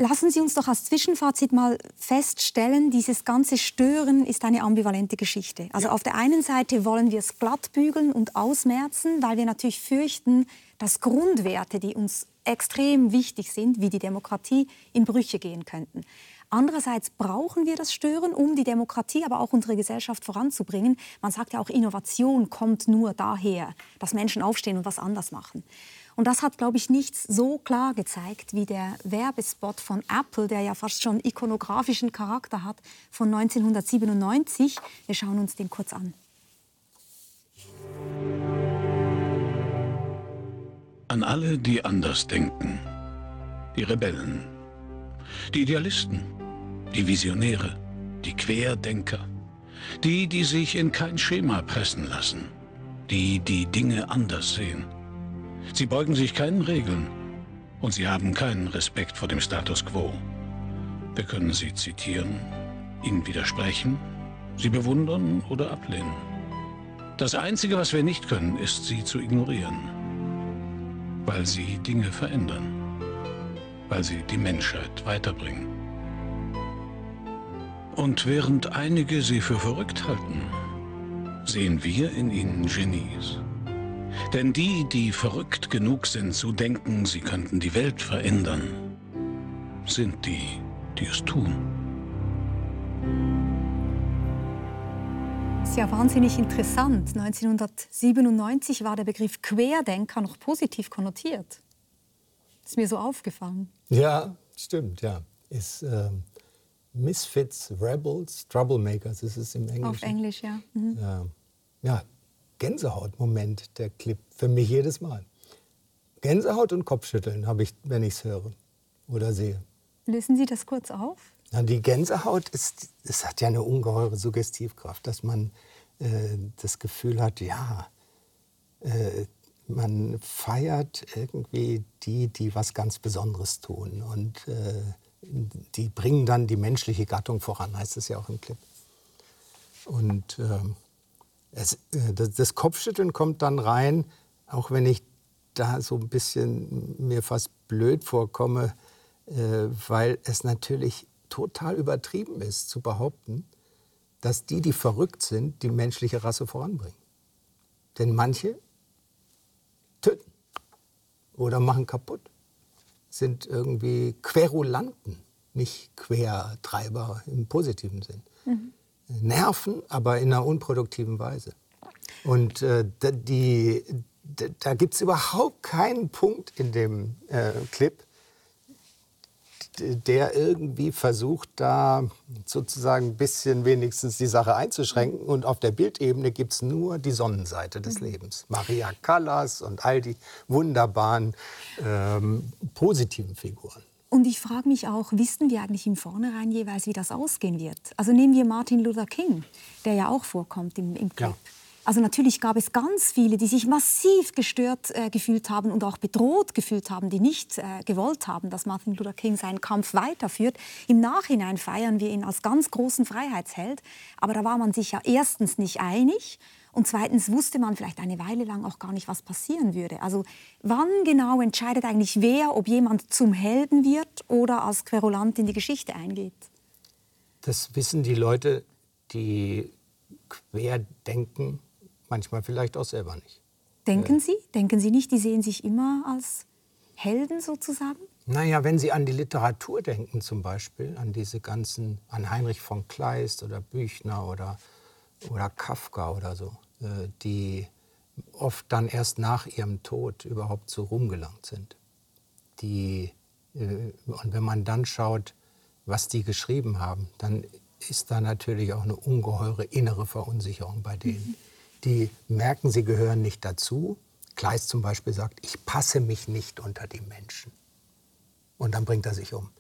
Speaker 2: Lassen Sie uns doch als Zwischenfazit mal feststellen, dieses ganze Stören ist eine ambivalente Geschichte. Also ja. auf der einen Seite wollen wir es glattbügeln und ausmerzen, weil wir natürlich fürchten, dass Grundwerte, die uns extrem wichtig sind, wie die Demokratie, in Brüche gehen könnten. Andererseits brauchen wir das Stören, um die Demokratie, aber auch unsere Gesellschaft voranzubringen. Man sagt ja auch, Innovation kommt nur daher, dass Menschen aufstehen und was anders machen. Und das hat, glaube ich, nichts so klar gezeigt wie der Werbespot von Apple, der ja fast schon ikonografischen Charakter hat, von 1997. Wir schauen uns den kurz an.
Speaker 4: An alle, die anders denken. Die Rebellen. Die Idealisten die Visionäre, die Querdenker, die, die sich in kein Schema pressen lassen, die, die Dinge anders sehen. Sie beugen sich keinen Regeln und sie haben keinen Respekt vor dem Status quo. Wir können sie zitieren, ihnen widersprechen, sie bewundern oder ablehnen. Das Einzige, was wir nicht können, ist, sie zu ignorieren, weil sie Dinge verändern, weil sie die Menschheit weiterbringen. Und während einige sie für verrückt halten, sehen wir in ihnen Genies. Denn die, die verrückt genug sind zu denken, sie könnten die Welt verändern, sind die, die es tun.
Speaker 2: Das ist ja wahnsinnig interessant. 1997 war der Begriff Querdenker noch positiv konnotiert. Ist mir so aufgefallen.
Speaker 3: Ja, stimmt, ja. Ist, äh, Misfits, Rebels, Troublemakers ist es im Englischen.
Speaker 2: Auf Englisch, ja. Mhm.
Speaker 3: ja. ja, Gänsehautmoment, der Clip. Für mich jedes Mal. Gänsehaut und Kopfschütteln habe ich, wenn ich es höre oder sehe.
Speaker 2: Lösen Sie das kurz auf?
Speaker 3: Na, die Gänsehaut ist, es hat ja eine ungeheure Suggestivkraft, dass man äh, das Gefühl hat, ja, äh, man feiert irgendwie die, die was ganz Besonderes tun. Und äh, die bringen dann die menschliche Gattung voran, heißt es ja auch im Clip. Und ähm, es, äh, das, das Kopfschütteln kommt dann rein, auch wenn ich da so ein bisschen mir fast blöd vorkomme, äh, weil es natürlich total übertrieben ist zu behaupten, dass die, die verrückt sind, die menschliche Rasse voranbringen. Denn manche töten oder machen kaputt, sind irgendwie Querulanten, nicht Quertreiber im positiven Sinn. Mhm. Nerven, aber in einer unproduktiven Weise. Und äh, die, da gibt es überhaupt keinen Punkt in dem äh, Clip, der irgendwie versucht, da sozusagen ein bisschen wenigstens die Sache einzuschränken. Und auf der Bildebene gibt es nur die Sonnenseite des mhm. Lebens. Maria Callas und all die wunderbaren ähm, positiven Figuren.
Speaker 2: Und ich frage mich auch, wissen wir eigentlich im Vornherein jeweils, wie das ausgehen wird? Also nehmen wir Martin Luther King, der ja auch vorkommt im, im Clip. Ja. Also natürlich gab es ganz viele, die sich massiv gestört äh, gefühlt haben und auch bedroht gefühlt haben, die nicht äh, gewollt haben, dass Martin Luther King seinen Kampf weiterführt. Im Nachhinein feiern wir ihn als ganz großen Freiheitsheld, aber da war man sich ja erstens nicht einig und zweitens wusste man vielleicht eine Weile lang auch gar nicht, was passieren würde. Also wann genau entscheidet eigentlich wer, ob jemand zum Helden wird oder als Querulant in die Geschichte eingeht?
Speaker 3: Das wissen die Leute, die querdenken, manchmal vielleicht auch selber nicht.
Speaker 2: Denken äh. Sie? Denken Sie nicht, die sehen sich immer als Helden sozusagen?
Speaker 3: Naja, wenn Sie an die Literatur denken zum Beispiel, an diese ganzen, an Heinrich von Kleist oder Büchner oder, oder Kafka oder so, äh, die oft dann erst nach ihrem Tod überhaupt zu Ruhm gelangt sind. Die, äh, und wenn man dann schaut, was die geschrieben haben, dann ist da natürlich auch eine ungeheure innere Verunsicherung bei denen. Mhm die merken, sie gehören nicht dazu. Kleist zum Beispiel sagt, ich passe mich nicht unter die Menschen. Und dann bringt er sich um.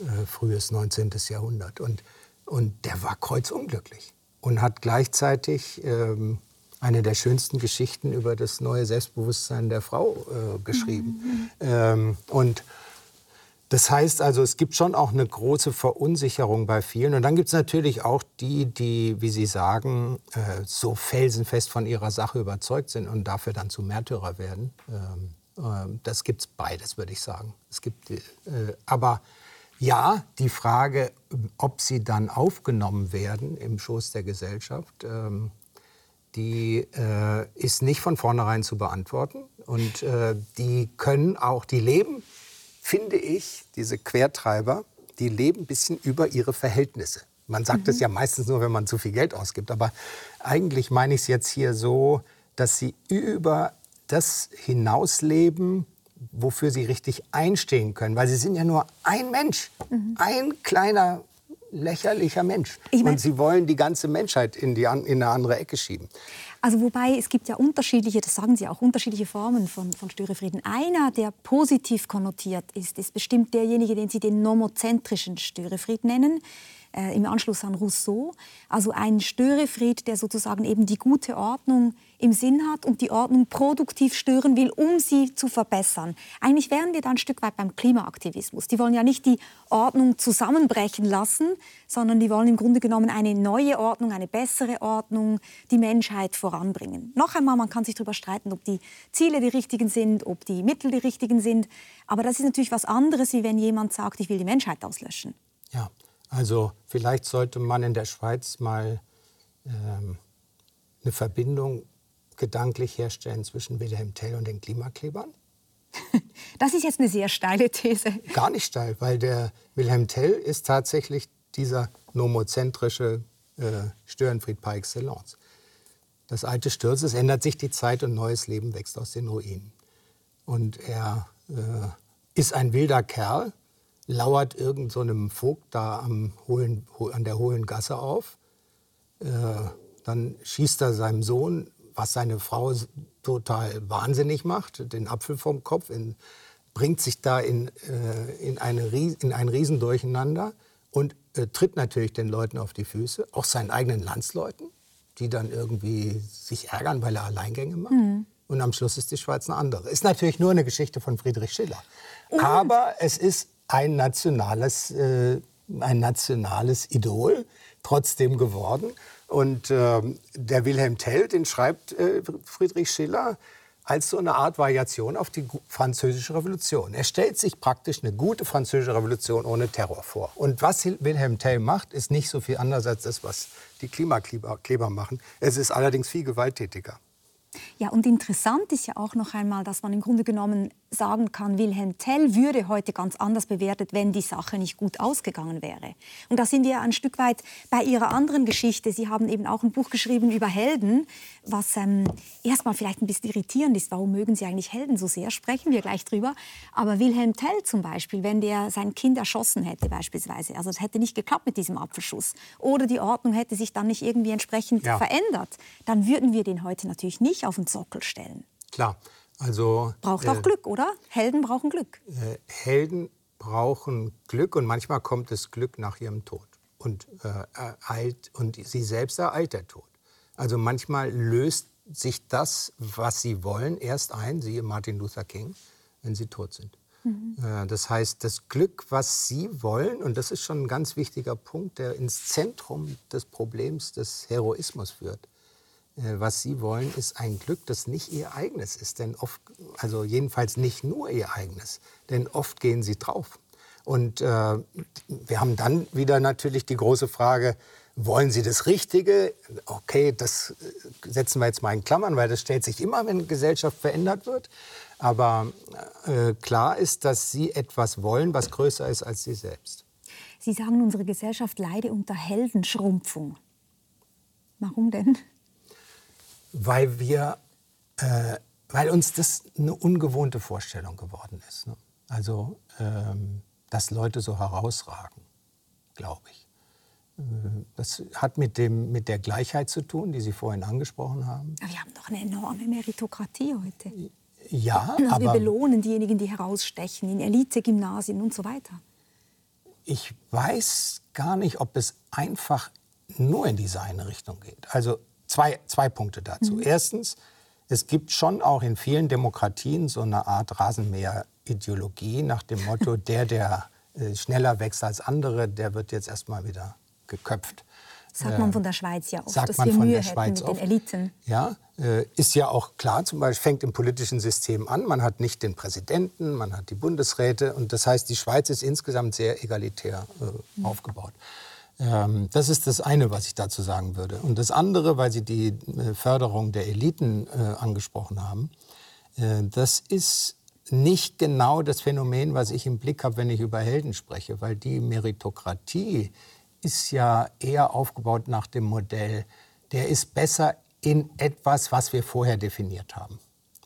Speaker 3: Äh, frühes 19. Jahrhundert. Und, und der war kreuzunglücklich und hat gleichzeitig ähm, eine der schönsten Geschichten über das neue Selbstbewusstsein der Frau äh, geschrieben. Mhm. Ähm, und das heißt also, es gibt schon auch eine große Verunsicherung bei vielen. Und dann gibt es natürlich auch die, die, wie Sie sagen, äh, so felsenfest von ihrer Sache überzeugt sind und dafür dann zu Märtyrer werden. Ähm, äh, das gibt es beides, würde ich sagen. Es gibt, äh, aber ja, die Frage, ob sie dann aufgenommen werden im Schoß der Gesellschaft, ähm, die äh, ist nicht von vornherein zu beantworten. Und äh, die können auch, die leben finde ich, diese Quertreiber, die leben ein bisschen über ihre Verhältnisse. Man sagt mhm. es ja meistens nur, wenn man zu viel Geld ausgibt. Aber eigentlich meine ich es jetzt hier so, dass sie über das hinausleben, wofür sie richtig einstehen können. Weil sie sind ja nur ein Mensch, mhm. ein kleiner, lächerlicher Mensch. Ich mein, Und sie wollen die ganze Menschheit in, die, in eine andere Ecke schieben.
Speaker 2: Also wobei es gibt ja unterschiedliche, das sagen Sie auch, unterschiedliche Formen von, von Störefrieden. Einer, der positiv konnotiert ist, ist bestimmt derjenige, den Sie den nomozentrischen Störefried nennen äh, im Anschluss an Rousseau. Also ein Störefried, der sozusagen eben die gute Ordnung im Sinn hat und die Ordnung produktiv stören will, um sie zu verbessern. Eigentlich wären wir da ein Stück weit beim Klimaaktivismus. Die wollen ja nicht die Ordnung zusammenbrechen lassen, sondern die wollen im Grunde genommen eine neue Ordnung, eine bessere Ordnung, die Menschheit voranbringen. Noch einmal, man kann sich darüber streiten, ob die Ziele die richtigen sind, ob die Mittel die richtigen sind. Aber das ist natürlich was anderes, wie wenn jemand sagt, ich will die Menschheit auslöschen.
Speaker 3: Ja, also vielleicht sollte man in der Schweiz mal ähm, eine Verbindung gedanklich herstellen zwischen Wilhelm Tell und den Klimaklebern.
Speaker 2: Das ist jetzt eine sehr steile These.
Speaker 3: Gar nicht steil, weil der Wilhelm Tell ist tatsächlich dieser nomozentrische äh, Störenfried par excellence. Das alte stürzt, es ändert sich die Zeit und neues Leben wächst aus den Ruinen. Und er äh, ist ein wilder Kerl, lauert irgendeinem so Vogt da am hohlen, an der hohlen Gasse auf. Äh, Dann schießt er seinem Sohn, was seine Frau total wahnsinnig macht, den Apfel vom Kopf, in, bringt sich da in, äh, in, eine, in ein Riesendurcheinander und äh, tritt natürlich den Leuten auf die Füße, auch seinen eigenen Landsleuten, die dann irgendwie sich ärgern, weil er Alleingänge macht. Mhm. Und am Schluss ist die Schweiz eine andere. Ist natürlich nur eine Geschichte von Friedrich Schiller. Und? Aber es ist ein nationales, äh, ein nationales Idol trotzdem geworden. Und äh, der Wilhelm Tell, den schreibt äh, Friedrich Schiller als so eine Art Variation auf die französische Revolution. Er stellt sich praktisch eine gute französische Revolution ohne Terror vor. Und was Wilhelm Tell macht, ist nicht so viel anders als das, was die Klimakleber machen. Es ist allerdings viel gewalttätiger.
Speaker 2: Ja, und interessant ist ja auch noch einmal, dass man im Grunde genommen sagen kann, Wilhelm Tell würde heute ganz anders bewertet, wenn die Sache nicht gut ausgegangen wäre. Und da sind wir ein Stück weit bei Ihrer anderen Geschichte. Sie haben eben auch ein Buch geschrieben über Helden, was ähm, erstmal vielleicht ein bisschen irritierend ist. Warum mögen Sie eigentlich Helden so sehr? Sprechen wir gleich drüber. Aber Wilhelm Tell zum Beispiel, wenn der sein Kind erschossen hätte beispielsweise, also es hätte nicht geklappt mit diesem Apfelschuss, oder die Ordnung hätte sich dann nicht irgendwie entsprechend ja. verändert, dann würden wir den heute natürlich nicht auf den Sockel stellen.
Speaker 3: Klar. Also,
Speaker 2: Braucht auch äh, Glück, oder? Helden brauchen Glück.
Speaker 3: Äh, Helden brauchen Glück und manchmal kommt das Glück nach ihrem Tod. Und, äh, ereilt, und sie selbst ereilt der Tod. Also manchmal löst sich das, was sie wollen, erst ein, siehe Martin Luther King, wenn sie tot sind. Mhm. Äh, das heißt, das Glück, was sie wollen, und das ist schon ein ganz wichtiger Punkt, der ins Zentrum des Problems des Heroismus führt, was sie wollen, ist ein Glück, das nicht ihr eigenes ist. Denn oft, also jedenfalls nicht nur ihr eigenes, denn oft gehen sie drauf. Und äh, wir haben dann wieder natürlich die große Frage, wollen Sie das Richtige? Okay, das äh, setzen wir jetzt mal in Klammern, weil das stellt sich immer, wenn Gesellschaft verändert wird. Aber äh, klar ist, dass Sie etwas wollen, was größer ist als Sie selbst.
Speaker 2: Sie sagen, unsere Gesellschaft leide unter Heldenschrumpfung. Warum denn?
Speaker 3: Weil wir, äh, weil uns das eine ungewohnte Vorstellung geworden ist. Ne? Also, ähm, dass Leute so herausragen, glaube ich. Äh, das hat mit, dem, mit der Gleichheit zu tun, die Sie vorhin angesprochen haben.
Speaker 2: Wir haben doch eine enorme Meritokratie heute.
Speaker 3: Ja,
Speaker 2: also
Speaker 3: aber...
Speaker 2: Wir belohnen diejenigen, die herausstechen, in Elite-Gymnasien und so weiter.
Speaker 3: Ich weiß gar nicht, ob es einfach nur in diese eine Richtung geht. Also Zwei, zwei Punkte dazu. Mhm. Erstens, es gibt schon auch in vielen Demokratien so eine Art Rasenmäher-Ideologie nach dem Motto, der, der äh, schneller wächst als andere, der wird jetzt erstmal wieder geköpft.
Speaker 2: Sagt man äh, von der Schweiz ja oft,
Speaker 3: Sagt
Speaker 2: dass
Speaker 3: man
Speaker 2: wir
Speaker 3: von
Speaker 2: Mühe
Speaker 3: der Schweiz
Speaker 2: mit den Eliten.
Speaker 3: Ja, äh, ist ja auch klar, zum Beispiel fängt im politischen System an, man hat nicht den Präsidenten, man hat die Bundesräte und das heißt, die Schweiz ist insgesamt sehr egalitär äh, mhm. Ähm, das ist das eine, was ich dazu sagen würde. Und das andere, weil Sie die äh, Förderung der Eliten äh, angesprochen haben, äh, das ist nicht genau das Phänomen, was ich im Blick habe, wenn ich über Helden spreche, weil die Meritokratie ist ja eher aufgebaut nach dem Modell, der ist besser in etwas, was wir vorher definiert haben.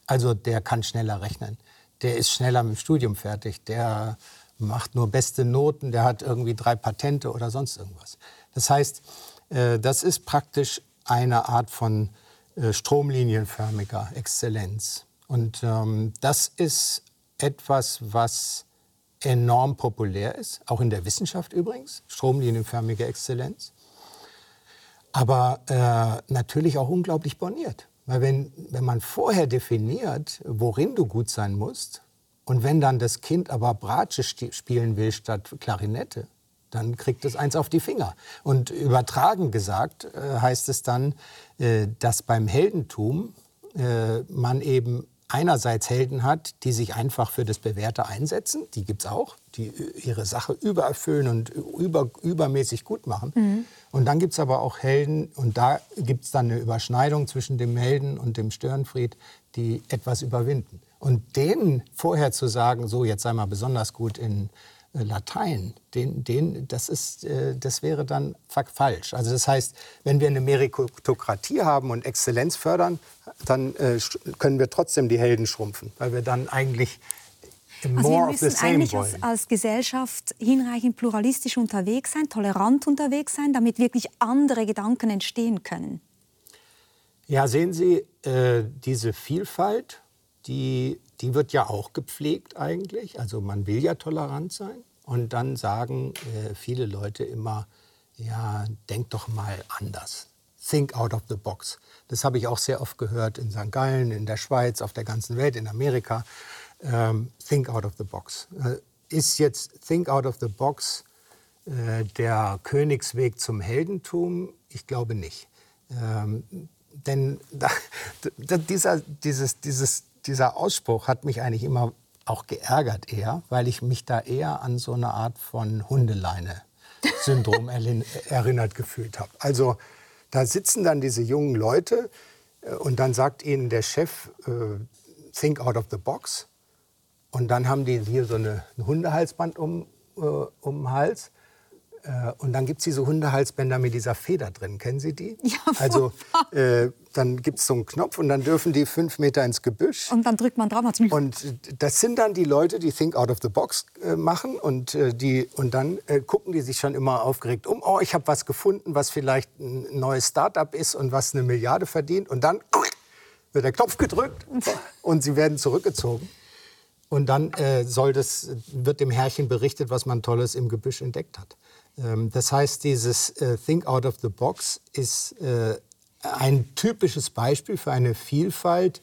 Speaker 3: Also der kann schneller rechnen, der ist schneller mit dem Studium fertig, der macht nur beste Noten, der hat irgendwie drei Patente oder sonst irgendwas. Das heißt, äh, das ist praktisch eine Art von äh, stromlinienförmiger Exzellenz. Und ähm, das ist etwas, was enorm populär ist, auch in der Wissenschaft übrigens, stromlinienförmige Exzellenz. Aber äh, natürlich auch unglaublich borniert. Weil wenn, wenn man vorher definiert, worin du gut sein musst, und wenn dann das Kind aber Bratsche spielen will statt Klarinette, dann kriegt es eins auf die Finger. Und übertragen gesagt äh, heißt es dann, äh, dass beim Heldentum äh, man eben einerseits Helden hat, die sich einfach für das Bewährte einsetzen, die gibt es auch, die ihre Sache übererfüllen und über, übermäßig gut machen. Mhm. Und dann gibt es aber auch Helden, und da gibt es dann eine Überschneidung zwischen dem Helden und dem Störenfried, die etwas überwinden. Und denen vorher zu sagen, so jetzt sei mal besonders gut in äh, Latein, den, den, das, ist, äh, das wäre dann falsch. Also das heißt, wenn wir eine Meritokratie haben und Exzellenz fördern, dann äh, können wir trotzdem die Helden schrumpfen, weil wir dann eigentlich
Speaker 2: also wir müssen eigentlich als, als, Gesellschaft hinreichend pluralistisch unterwegs sein, tolerant unterwegs sein, damit wirklich andere Gedanken entstehen können.
Speaker 3: Ja, sehen Sie, äh, diese Vielfalt, die, die wird ja auch gepflegt eigentlich. Also man will ja tolerant sein. Und dann sagen äh, viele Leute immer, ja, denk doch mal anders. Think out of the box. Das habe ich auch sehr oft gehört in St. Gallen, in der Schweiz, auf der ganzen Welt, in Amerika. Ähm, think out of the box. Äh, ist jetzt Think out of the box äh, der Königsweg zum Heldentum? Ich glaube nicht. Ähm, denn da, da, dieser, dieses, dieses, dieser Ausspruch hat mich eigentlich immer auch geärgert eher, weil ich mich da eher an so eine Art von Hundeleine-Syndrom erinnert gefühlt habe. Also da sitzen dann diese jungen Leute äh, und dann sagt ihnen der Chef, äh, think out of the box. Und dann haben die hier so eine, ein Hundehalsband um, äh, um den Hals. Äh, und dann gibt es diese Hundehalsbänder mit dieser Feder drin. Kennen Sie die?
Speaker 2: Ja,
Speaker 3: also äh, dann gibt es so einen Knopf und dann dürfen die fünf Meter ins Gebüsch.
Speaker 2: Und dann drückt man drauf.
Speaker 3: Und das sind dann die Leute, die Think Out of the Box äh, machen. Und, äh, die, und dann äh, gucken die sich schon immer aufgeregt um. Oh, ich habe was gefunden, was vielleicht ein neues Start-up ist und was eine Milliarde verdient. Und dann wird der Knopf gedrückt und sie werden zurückgezogen. Und dann äh, soll das, wird dem Herrchen berichtet, was man Tolles im Gebüsch entdeckt hat. Ähm, das heißt, dieses äh, Think Out of the Box ist äh, ein typisches Beispiel für eine Vielfalt,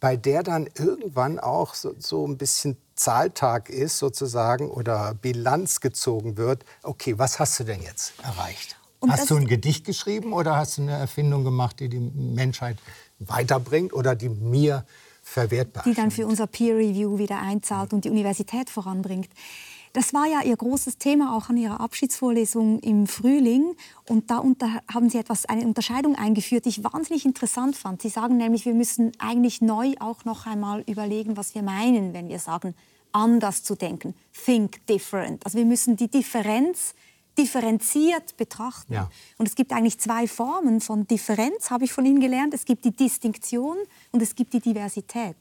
Speaker 3: bei der dann irgendwann auch so, so ein bisschen Zahltag ist sozusagen oder Bilanz gezogen wird. Okay, was hast du denn jetzt erreicht? Und hast du ein Gedicht geschrieben oder hast du eine Erfindung gemacht, die die Menschheit weiterbringt oder die mir verwertbar
Speaker 2: Die dann für unser Peer Review wieder einzahlt und die Universität voranbringt. Das war ja Ihr großes Thema auch an Ihrer Abschiedsvorlesung im Frühling. Und da unter, haben Sie etwas, eine Unterscheidung eingeführt, die ich wahnsinnig interessant fand. Sie sagen nämlich, wir müssen eigentlich neu auch noch einmal überlegen, was wir meinen, wenn wir sagen, anders zu denken. Think different. Also wir müssen die Differenz differenziert betrachten. Ja. Und es gibt eigentlich zwei Formen von Differenz, habe ich von Ihnen gelernt. Es gibt die Distinktion und es gibt die Diversität.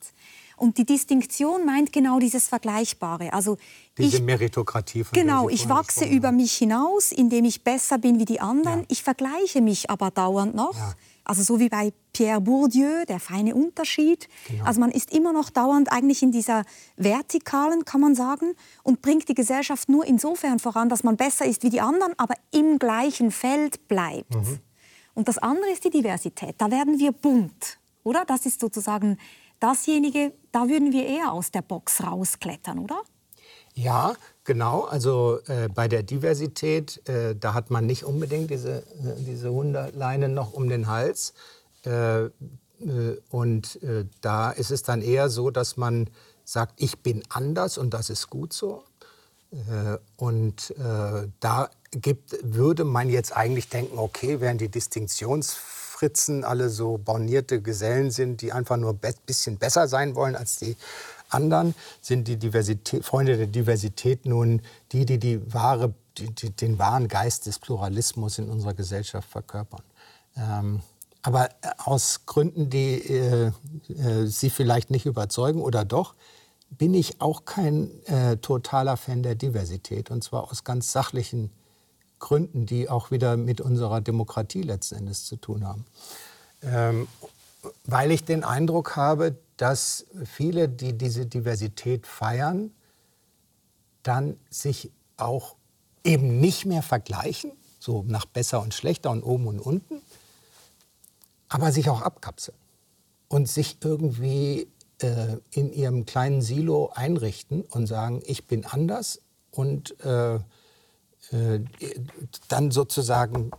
Speaker 2: Und die Distinktion meint genau dieses Vergleichbare. Also
Speaker 3: Diese ich, Meritokratie. Von
Speaker 2: genau, ich wachse über mich hinaus, indem ich besser bin wie die anderen. Ja. Ich vergleiche mich aber dauernd noch. Ja. Also so wie bei Pierre Bourdieu, der feine Unterschied. Genau. Also man ist immer noch dauernd eigentlich in dieser vertikalen, kann man sagen, und bringt die Gesellschaft nur insofern voran, dass man besser ist wie die anderen, aber im gleichen Feld bleibt. Mhm. Und das andere ist die Diversität. Da werden wir bunt, oder? Das ist sozusagen dasjenige, da würden wir eher aus der Box rausklettern, oder?
Speaker 3: Ja, genau. Also äh, bei der Diversität, äh, da hat man nicht unbedingt diese, äh, diese Hundeleine noch um den Hals. Äh, äh, und äh, da ist es dann eher so, dass man sagt, ich bin anders und das ist gut so. und da gibt, würde man jetzt eigentlich denken, okay, während die Distinktions Fritzen alle so bornierte Gesellen sind, die einfach nur ein bisschen besser sein wollen als die anderen, sind die Diversität, Freunde der Diversität nun die, die, die wahre, die, die, den wahren Geist des Pluralismus in unserer Gesellschaft verkörpern. Ähm, aber aus Gründen, die äh, äh, Sie vielleicht nicht überzeugen oder doch, bin ich auch kein äh, totaler Fan der Diversität. Und zwar aus ganz sachlichen Gründen. Die auch wieder mit unserer Demokratie letzten Endes zu tun haben. Ähm, weil ich den Eindruck habe, dass viele, die diese Diversität feiern, dann sich auch eben nicht mehr vergleichen, so nach besser und schlechter und oben und unten, aber sich auch abkapseln und sich irgendwie äh, in ihrem kleinen Silo einrichten und sagen, ich bin anders und äh, dann sozusagen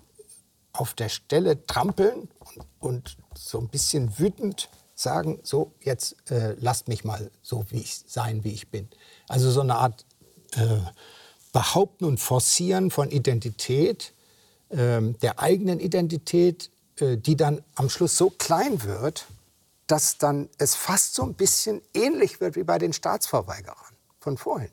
Speaker 3: auf der Stelle trampeln und, und, so ein bisschen wütend sagen, so jetzt äh, lasst mich mal so wie ich sein, wie ich bin. Also so eine Art äh, Behaupten und Forcieren von Identität, äh, der eigenen Identität, äh, die dann am Schluss so klein wird, dass dann es fast so ein bisschen ähnlich wird wie bei den Staatsverweigerern von vorhin,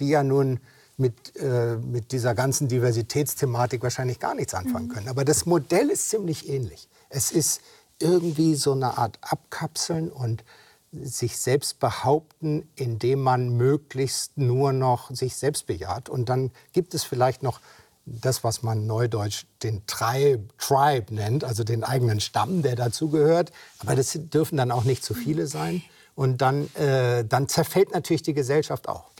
Speaker 3: die ja nun mit, äh, mit dieser ganzen Diversitätsthematik wahrscheinlich gar nichts anfangen mhm. können. Aber das Modell ist ziemlich ähnlich. Es ist irgendwie so eine Art Abkapseln und sich selbst behaupten, indem man möglichst nur noch sich selbst bejaht. Und dann gibt es vielleicht noch das, was man neudeutsch den Tribe, Tribe nennt, also den eigenen Stamm, der dazugehört. Aber das dürfen dann auch nicht zu viele sein. Und dann, äh, dann zerfällt natürlich die Gesellschaft auch.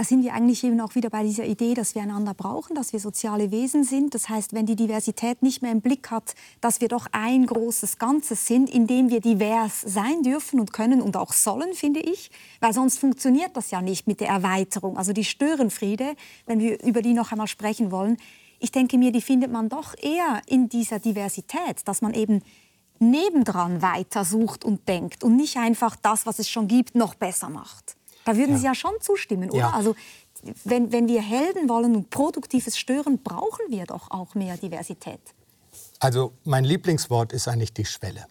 Speaker 2: Da sind wir eigentlich eben auch wieder bei dieser Idee, dass wir einander brauchen, dass wir soziale Wesen sind. Das heißt, wenn die Diversität nicht mehr im Blick hat, dass wir doch ein großes Ganzes sind, in dem wir divers sein dürfen und können und auch sollen, finde ich. Weil sonst funktioniert das ja nicht mit der Erweiterung. Also die Störenfriede, wenn wir über die noch einmal sprechen wollen, ich denke mir, die findet man doch eher in dieser Diversität, dass man eben nebendran weiter sucht und denkt und nicht einfach das, was es schon gibt, noch besser macht. Da würden. Sie ja schon zustimmen, oder? Also wenn, wenn wir Helden wollen und produktives Stören, brauchen wir doch auch mehr Diversität.
Speaker 3: Also mein Lieblingswort ist eigentlich die Schwelle.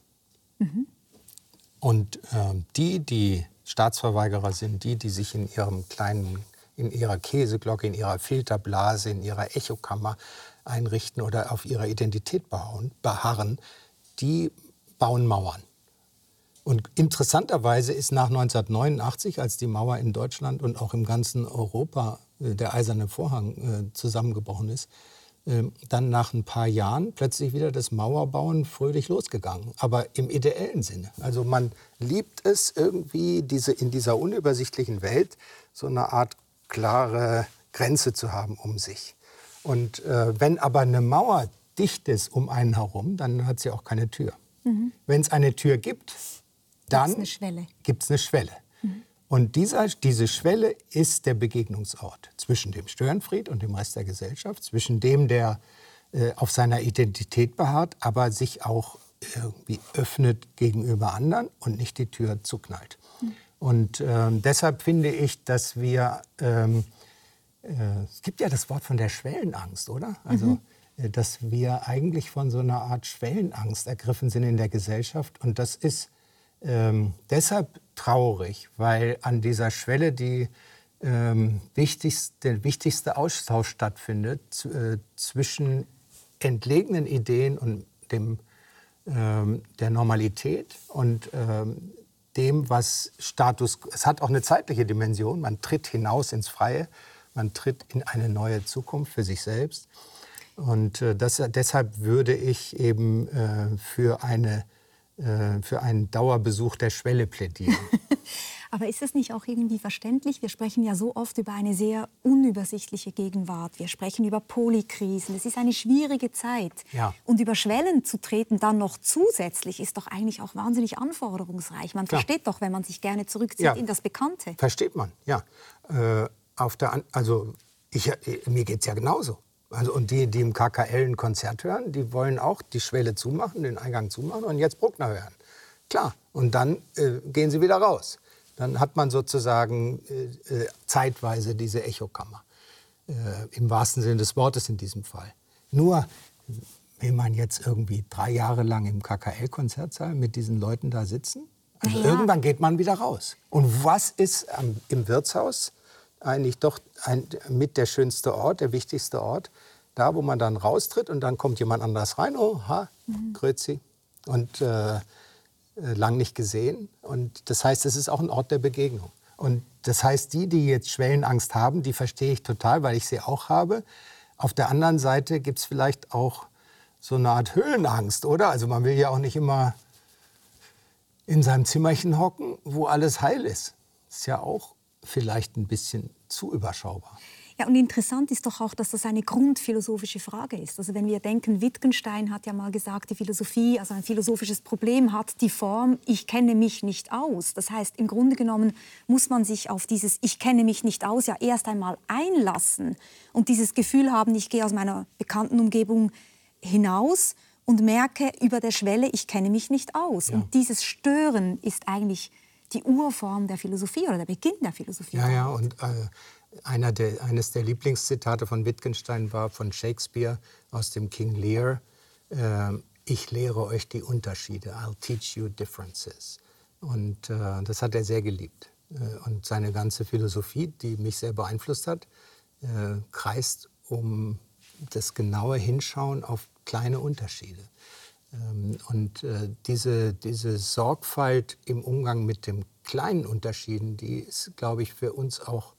Speaker 3: Mhm. Und äh, die, die Staatsverweigerer sind, die, die sich in ihrem kleinen, in ihrer Käseglocke, in ihrer Filterblase, in ihrer Echokammer einrichten oder auf ihrer Identität behauen, beharren, die bauen Mauern. Und interessanterweise ist nach 1989, als die Mauer in Deutschland und auch im ganzen Europa äh, der eiserne Vorhang äh, zusammengebrochen ist, äh, dann nach ein paar Jahren plötzlich wieder das Mauerbauen fröhlich losgegangen. Aber im ideellen Sinne. Also man liebt es irgendwie, diese, in dieser unübersichtlichen Welt so eine Art klare Grenze zu haben um sich. Und äh, wenn aber eine Mauer dicht ist um einen herum, dann hat sie auch keine Tür. Mhm. Wenn es eine Tür gibt, dann gibt es eine Schwelle. Mhm. Und dieser, diese Schwelle ist der Begegnungsort zwischen dem Störenfried und dem Rest der Gesellschaft, zwischen dem, der äh, auf seiner Identität beharrt, aber sich auch irgendwie öffnet gegenüber anderen und nicht die Tür zuknallt. Mhm. Und äh, deshalb finde ich, dass wir, ähm, äh, es gibt ja das Wort von der Schwellenangst, oder? Also, mhm. Äh, dass wir eigentlich von so einer Art Schwellenangst ergriffen sind in der Gesellschaft. Und das ist ähm, deshalb traurig, weil an dieser Schwelle die ähm, wichtigste, der wichtigste Austausch stattfindet äh, zwischen entlegenen Ideen und dem, ähm, der Normalität und ähm, dem, was Status. Es hat auch eine zeitliche Dimension. Man tritt hinaus ins Freie, man tritt in eine neue Zukunft für sich selbst. Und äh, das, deshalb würde ich eben äh, für eine äh, für einen Dauerbesuch der Schwelle plädieren.
Speaker 2: Aber ist es nicht auch irgendwie verständlich? Wir sprechen ja so oft über eine sehr unübersichtliche Gegenwart. Wir sprechen über Polykrisen. Es ist eine schwierige Zeit. Ja. Und über Schwellen zu treten dann noch zusätzlich ist doch eigentlich auch wahnsinnig anforderungsreich. Man Klar. versteht doch, wenn man sich gerne zurückzieht ja. in das Bekannte.
Speaker 3: Versteht man, ja. Äh, auf der, also ich, äh, mir geht es ja genauso. Also, und die, die im KKL ein Konzert hören, die wollen auch die Schwelle zumachen, den Eingang zumachen und jetzt Bruckner hören. Klar. Und dann äh, gehen sie wieder raus. Dann hat man sozusagen äh, äh zeitweise diese Echokammer. Äh, Im wahrsten Sinne des Wortes in diesem Fall. Nur will man jetzt irgendwie drei Jahre lang im KKL-Konzertsaal mit diesen Leuten da sitzen? Also ja. irgendwann geht man wieder raus. Und was ist am, im Wirtshaus? Eigentlich doch ein, mit der schönste Ort, der wichtigste Ort. Da, wo man dann raustritt und dann kommt jemand anders rein. Oh, ha, mhm. Grüezi. Und äh, lang nicht gesehen. Und das heißt, es ist auch ein Ort der Begegnung. Und das heißt, die, die jetzt Schwellenangst haben, die verstehe ich total, weil ich sie auch habe. Auf der anderen Seite gibt es vielleicht auch so eine Art Höhlenangst, oder? Also man will ja auch nicht immer in seinem Zimmerchen hocken, wo alles heil ist. Das ist ja auch vielleicht ein bisschen zu überschaubar.
Speaker 2: Ja, und interessant ist doch auch, dass das eine grundphilosophische Frage ist. Also wenn wir denken, Wittgenstein hat ja mal gesagt, die Philosophie, also ein philosophisches Problem hat die Form, ich kenne mich nicht aus. Das heißt, im Grunde genommen muss man sich auf dieses Ich kenne mich nicht aus ja erst einmal einlassen und dieses Gefühl haben, ich gehe aus meiner bekannten Umgebung hinaus und merke über der Schwelle, ich kenne mich nicht aus. Ja. Und dieses Stören ist eigentlich die Urform der Philosophie oder der Beginn der Philosophie.
Speaker 3: Ja, ja, und äh, der, eines der Lieblingszitate von Wittgenstein war von Shakespeare aus dem King Lear. Äh, ich lehre euch die Unterschiede. I'll teach you differences. Und äh, das hat er sehr geliebt. Äh, und seine ganze Philosophie, die mich sehr beeinflusst hat, äh, kreist um das genaue Hinschauen auf kleine Unterschiede. Ähm, und äh, diese, diese Sorgfalt im Umgang mit den kleinen Unterschieden, die ist, glaube ich, für uns auch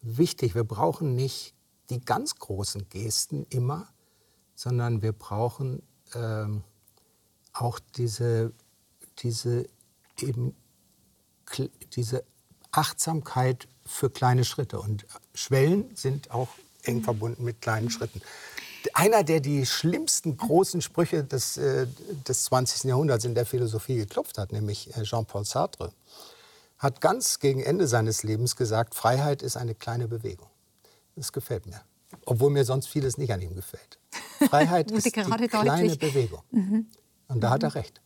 Speaker 3: wichtig. Wir brauchen nicht die ganz großen Gesten immer, sondern wir brauchen ähm, auch diese, diese, eben, diese Achtsamkeit für kleine Schritte. Und Schwellen sind auch eng verbunden mit kleinen Schritten. Einer, der die schlimmsten großen Sprüche des, äh, des 20. Jahrhunderts in der Philosophie geklopft hat, nämlich äh, Jean-Paul Sartre, hat ganz gegen Ende seines Lebens gesagt, Freiheit ist eine kleine Bewegung. Das gefällt mir. Obwohl mir sonst vieles nicht an ihm gefällt. Freiheit ist die kleine. Bewegung. Mhm. Und da mhm. hat er recht.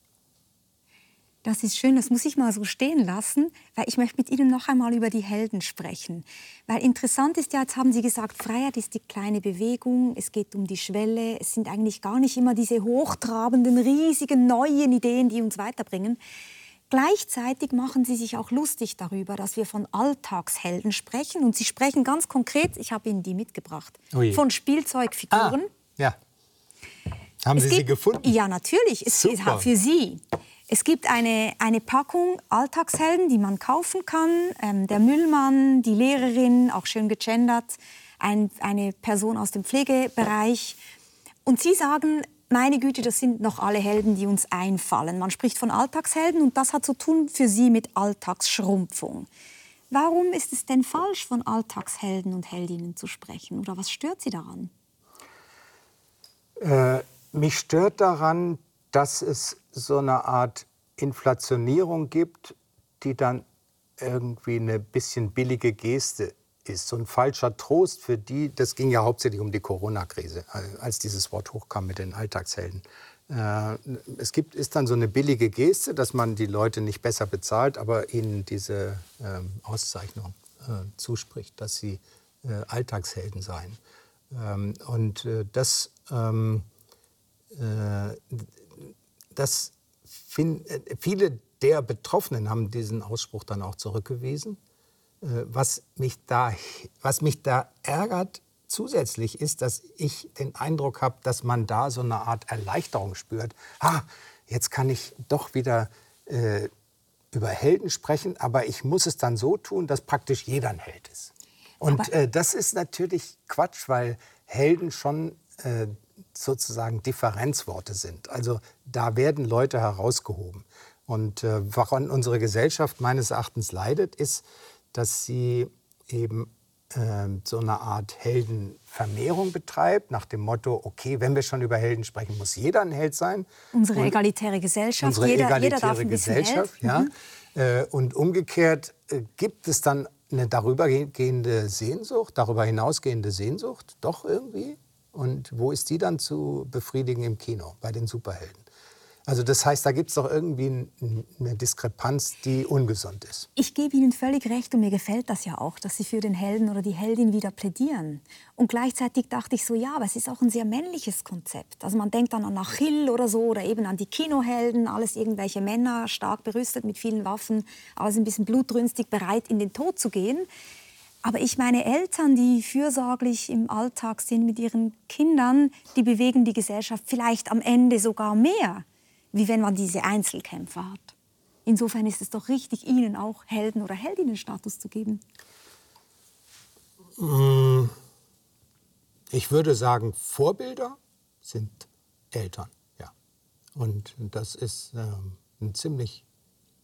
Speaker 2: Das ist schön, das muss ich mal so stehen lassen, weil ich möchte mit Ihnen noch einmal über die Helden sprechen. Weil interessant ist ja, jetzt haben Sie gesagt, Freiheit ist die kleine Bewegung, es geht um die Schwelle, es sind eigentlich gar nicht immer diese hochtrabenden, riesigen, neuen Ideen, die uns weiterbringen. Gleichzeitig machen Sie sich auch lustig darüber, dass wir von Alltagshelden sprechen. Und Sie sprechen ganz konkret, ich habe Ihnen die mitgebracht, Ui. von Spielzeugfiguren. Ah,
Speaker 3: ja. Haben es Sie gibt, sie gefunden?
Speaker 2: Ja, natürlich. Es ist für Sie. Es gibt eine, eine Packung Alltagshelden, die man kaufen kann. Ähm, der Müllmann, die Lehrerin, auch schön gegendert, ein, eine Person aus dem Pflegebereich. Und Sie sagen, meine Güte, das sind noch alle Helden, die uns einfallen. Man spricht von Alltagshelden und das hat zu tun für Sie mit Alltagsschrumpfung. Warum ist es denn falsch, von Alltagshelden und Heldinnen zu sprechen? Oder was stört Sie daran?
Speaker 3: Äh, mich stört daran, dass es so eine Art Inflationierung gibt, die dann irgendwie eine bisschen billige Geste ist. So ein falscher Trost für die, das ging ja hauptsächlich um die Corona-Krise, als dieses Wort hochkam mit den Alltagshelden. Äh, es gibt, ist dann so eine billige Geste, dass man die Leute nicht besser bezahlt, aber ihnen diese ähm, Auszeichnung äh, zuspricht, dass sie äh, Alltagshelden seien. Ähm, und das ähm, das äh, viele der Betroffenen haben diesen Ausspruch dann auch zurückgewiesen. Äh, was mich da, was mich da ärgert zusätzlich ist, dass ich den Eindruck habe, dass man da so eine Art Erleichterung spürt. Ah, jetzt kann ich doch wieder äh, über Helden sprechen, aber ich muss es dann so tun, dass praktisch jeder ein Held ist. Und äh, das ist natürlich Quatsch, weil Helden schon äh, sozusagen Differenzworte sind. Also da werden Leute herausgehoben. Und äh, woran unsere Gesellschaft meines Erachtens leidet, ist, dass sie eben äh, so eine Art Heldenvermehrung betreibt, nach dem Motto, okay, wenn wir schon über Helden sprechen, muss jeder ein Held sein.
Speaker 2: Unsere und egalitäre Gesellschaft,
Speaker 3: unsere jeder, egalitäre jeder darf ein Gesellschaft, Held. ja. Mhm. Äh, und umgekehrt äh, gibt es dann eine darübergehende Sehnsucht, darüber hinausgehende Sehnsucht, doch irgendwie und wo ist die dann zu befriedigen im Kino bei den Superhelden? Also das heißt, da gibt es doch irgendwie eine Diskrepanz, die ungesund ist.
Speaker 2: Ich gebe Ihnen völlig recht und mir gefällt das ja auch, dass Sie für den Helden oder die Heldin wieder plädieren. Und gleichzeitig dachte ich so, ja, aber es ist auch ein sehr männliches Konzept. Also man denkt dann an Achill oder so oder eben an die Kinohelden, alles irgendwelche Männer, stark berüstet mit vielen Waffen, alles ein bisschen blutrünstig, bereit in den Tod zu gehen. Aber ich meine Eltern, die fürsorglich im Alltag sind mit ihren Kindern, die bewegen die Gesellschaft vielleicht am Ende sogar mehr, wie wenn man diese Einzelkämpfer hat. Insofern ist es doch richtig, ihnen auch Helden- oder Heldinnenstatus zu geben.
Speaker 3: Mm, ich würde sagen, Vorbilder sind Eltern, ja. Und das ist ähm, eine ziemlich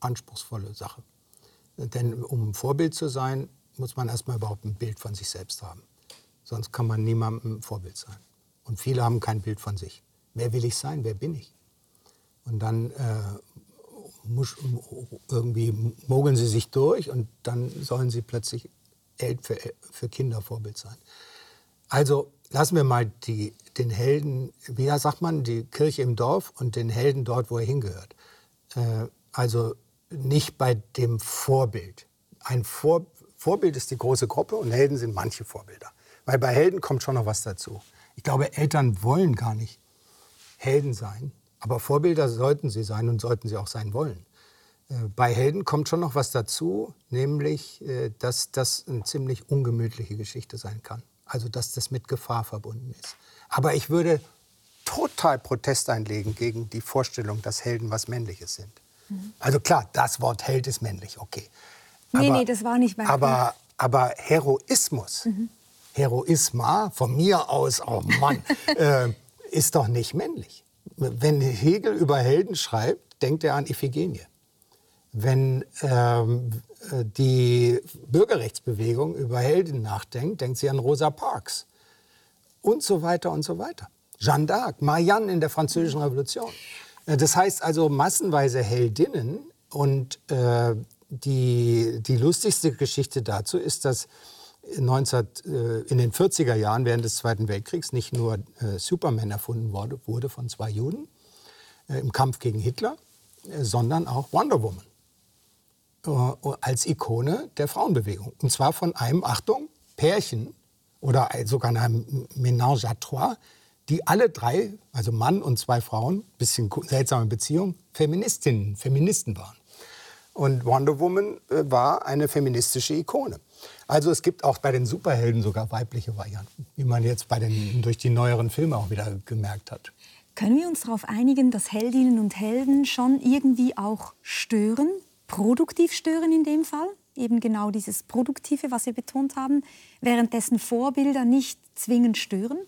Speaker 3: anspruchsvolle Sache. Denn um Vorbild zu sein, muss man erstmal überhaupt ein Bild von sich selbst haben. Sonst kann man niemandem Vorbild sein. Und viele haben kein Bild von sich. Wer will ich sein? Wer bin ich? Und dann äh, muss, irgendwie mogeln sie sich durch und dann sollen sie plötzlich für, für Kinder Vorbild sein. Also lassen wir mal die, den Helden, wie sagt man, die Kirche im Dorf und den Helden dort, wo er hingehört. Äh, also nicht bei dem Vorbild. Ein Vor, Vorbild ist die große Gruppe und Helden sind manche Vorbilder. Weil bei Helden kommt schon noch was dazu. Ich glaube, Eltern wollen gar nicht Helden sein, aber Vorbilder sollten sie sein und sollten sie auch sein wollen. Äh, bei Helden kommt schon noch was dazu, nämlich, äh, dass das eine ziemlich ungemütliche Geschichte sein kann. Also, dass das mit Gefahr verbunden ist. Aber ich würde total Protest einlegen gegen die Vorstellung, dass Helden was Männliches sind. Mhm. Also klar, das Wort Held ist männlich, okay.
Speaker 2: Nee, aber, nee, das war nicht
Speaker 3: mein aber, aber Heroismus mhm. Heroisma, von mir aus, oh Mann, äh, ist doch nicht männlich. Wenn Hegel über Helden schreibt, denkt er an Iphigenie. Wenn ähm, die Bürgerrechtsbewegung über Helden nachdenkt, denkt sie an Rosa Parks und so weiter und so weiter. Jeanne d'Arc, Marianne in der Französischen Revolution. Äh, das heißt also massenweise Heldinnen und äh, die, die lustigste Geschichte dazu ist, dass 19, äh, in den 40er Jahren während des Zweiten Weltkriegs nicht nur äh, Superman erfunden wurde, wurde von zwei Juden äh, im Kampf gegen Hitler, sondern auch Wonder Woman als Ikone der Frauenbewegung. Und zwar von einem, Achtung, Pärchen oder sogar einem Ménage à trois, die alle drei, also Mann und zwei Frauen, bisschen seltsame Beziehung, Feministinnen, Feministen waren. Und Wonder Woman äh, war eine feministische Ikone. Also es gibt auch bei den Superhelden sogar weibliche Varianten, wie man jetzt bei den, durch die neueren Filme auch wieder gemerkt hat.
Speaker 2: Können wir uns darauf einigen, dass Heldinnen und Helden schon irgendwie auch stören, produktiv stören in dem Fall? Eben genau dieses Produktive, was wir betont haben, währenddessen Vorbilder nicht zwingend stören?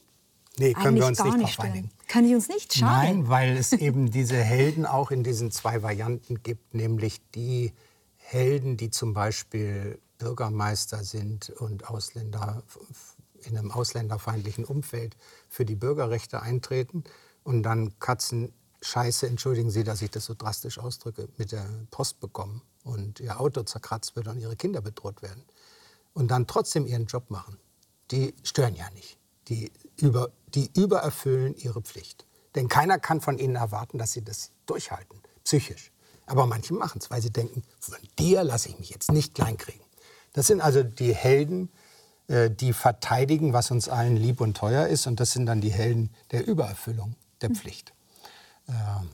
Speaker 3: Nee, können Eigentlich wir uns nicht, nicht darauf einigen.
Speaker 2: Können die uns nicht? Schade.
Speaker 3: Nein, weil es eben diese Helden auch in diesen zwei Varianten gibt, nämlich die Helden, die zum Beispiel Bürgermeister sind und Ausländer in einem ausländerfeindlichen Umfeld für die Bürgerrechte eintreten und dann Katzen Scheiße, entschuldigen Sie, dass ich das so drastisch ausdrücke, mit der Post bekommen und ihr Auto zerkratzt wird und ihre Kinder bedroht werden und dann trotzdem ihren Job machen. Die stören ja nicht. Die über, die übererfüllen ihre Pflicht. Denn keiner kann von ihnen erwarten, dass sie das durchhalten, psychisch. Aber manche machen es, weil sie denken, von dir lasse ich mich jetzt nicht kleinkriegen. Das sind also die Helden, äh, die verteidigen, was uns allen lieb und teuer ist. Und das sind dann die Helden der Übererfüllung der hm. Pflicht. Ähm,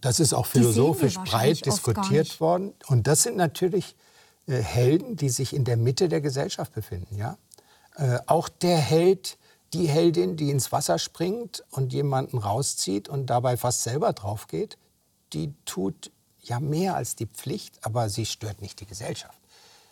Speaker 3: das ist auch philosophisch breit diskutiert worden. Und das sind natürlich äh, Helden, die sich in der Mitte der Gesellschaft befinden. Ja? Äh, auch der Held, die Heldin, die ins Wasser springt und jemanden rauszieht und dabei fast selber drauf geht, die tut ja mehr als die Pflicht, aber sie stört nicht die Gesellschaft.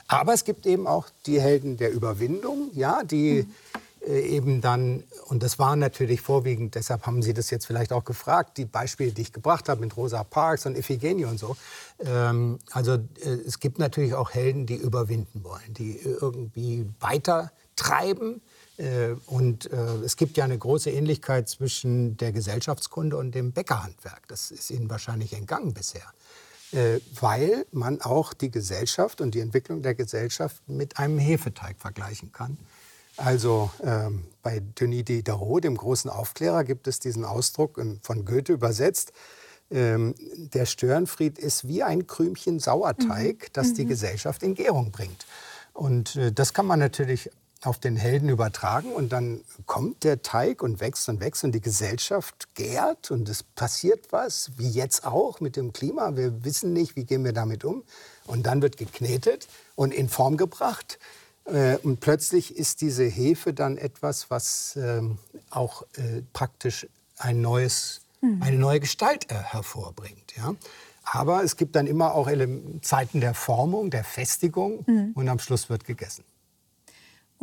Speaker 3: Aber es gibt eben auch die Helden der Überwindung, ja, die mhm. äh, eben dann, und das waren natürlich vorwiegend, deshalb haben Sie das jetzt vielleicht auch gefragt, die Beispiele, die ich gebracht habe mit Rosa Parks und Iphigenie und so. Ähm, also äh, es gibt natürlich auch Helden, die überwinden wollen, die irgendwie weiter treiben, äh, und äh, es gibt ja eine große Ähnlichkeit zwischen der Gesellschaftskunde und dem Bäckerhandwerk. Das ist Ihnen wahrscheinlich entgangen bisher. Äh, weil man auch die Gesellschaft und die Entwicklung der Gesellschaft mit einem Hefeteig vergleichen kann. Also ähm, bei Denis Diderot, dem großen Aufklärer, gibt es diesen Ausdruck von Goethe übersetzt. Ähm, der Störenfried ist wie ein Krümchen Sauerteig, mhm. das die mhm. Gesellschaft in Gärung bringt. Und äh, das kann man natürlich auf den Helden übertragen und dann kommt der Teig und wächst und wächst und die Gesellschaft gärt und es passiert was, wie jetzt auch mit dem Klima. Wir wissen nicht, wie gehen wir damit um. Und dann wird geknetet und in Form gebracht. Äh, und plötzlich ist diese Hefe dann etwas, was ähm, auch äh, praktisch ein neues, mhm. eine neue Gestalt äh, hervorbringt. Ja? Aber es gibt dann immer auch Zeiten der Formung, der Festigung mhm. und am Schluss wird gegessen.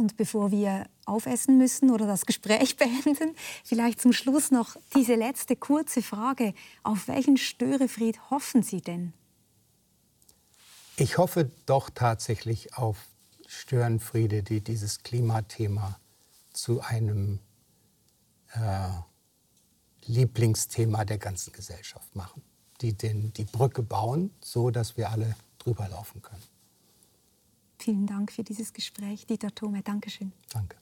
Speaker 2: Und bevor wir aufessen müssen oder das Gespräch beenden, vielleicht zum Schluss noch diese letzte kurze Frage. Auf welchen Störefried hoffen Sie denn?
Speaker 3: Ich hoffe doch tatsächlich auf Störenfriede, die dieses Klimathema zu einem äh, Lieblingsthema der ganzen Gesellschaft machen. Die den, die Brücke bauen, so dass wir alle drüber laufen können.
Speaker 2: Vielen Dank für dieses Gespräch, Dieter Thome. Dankeschön.
Speaker 3: Danke.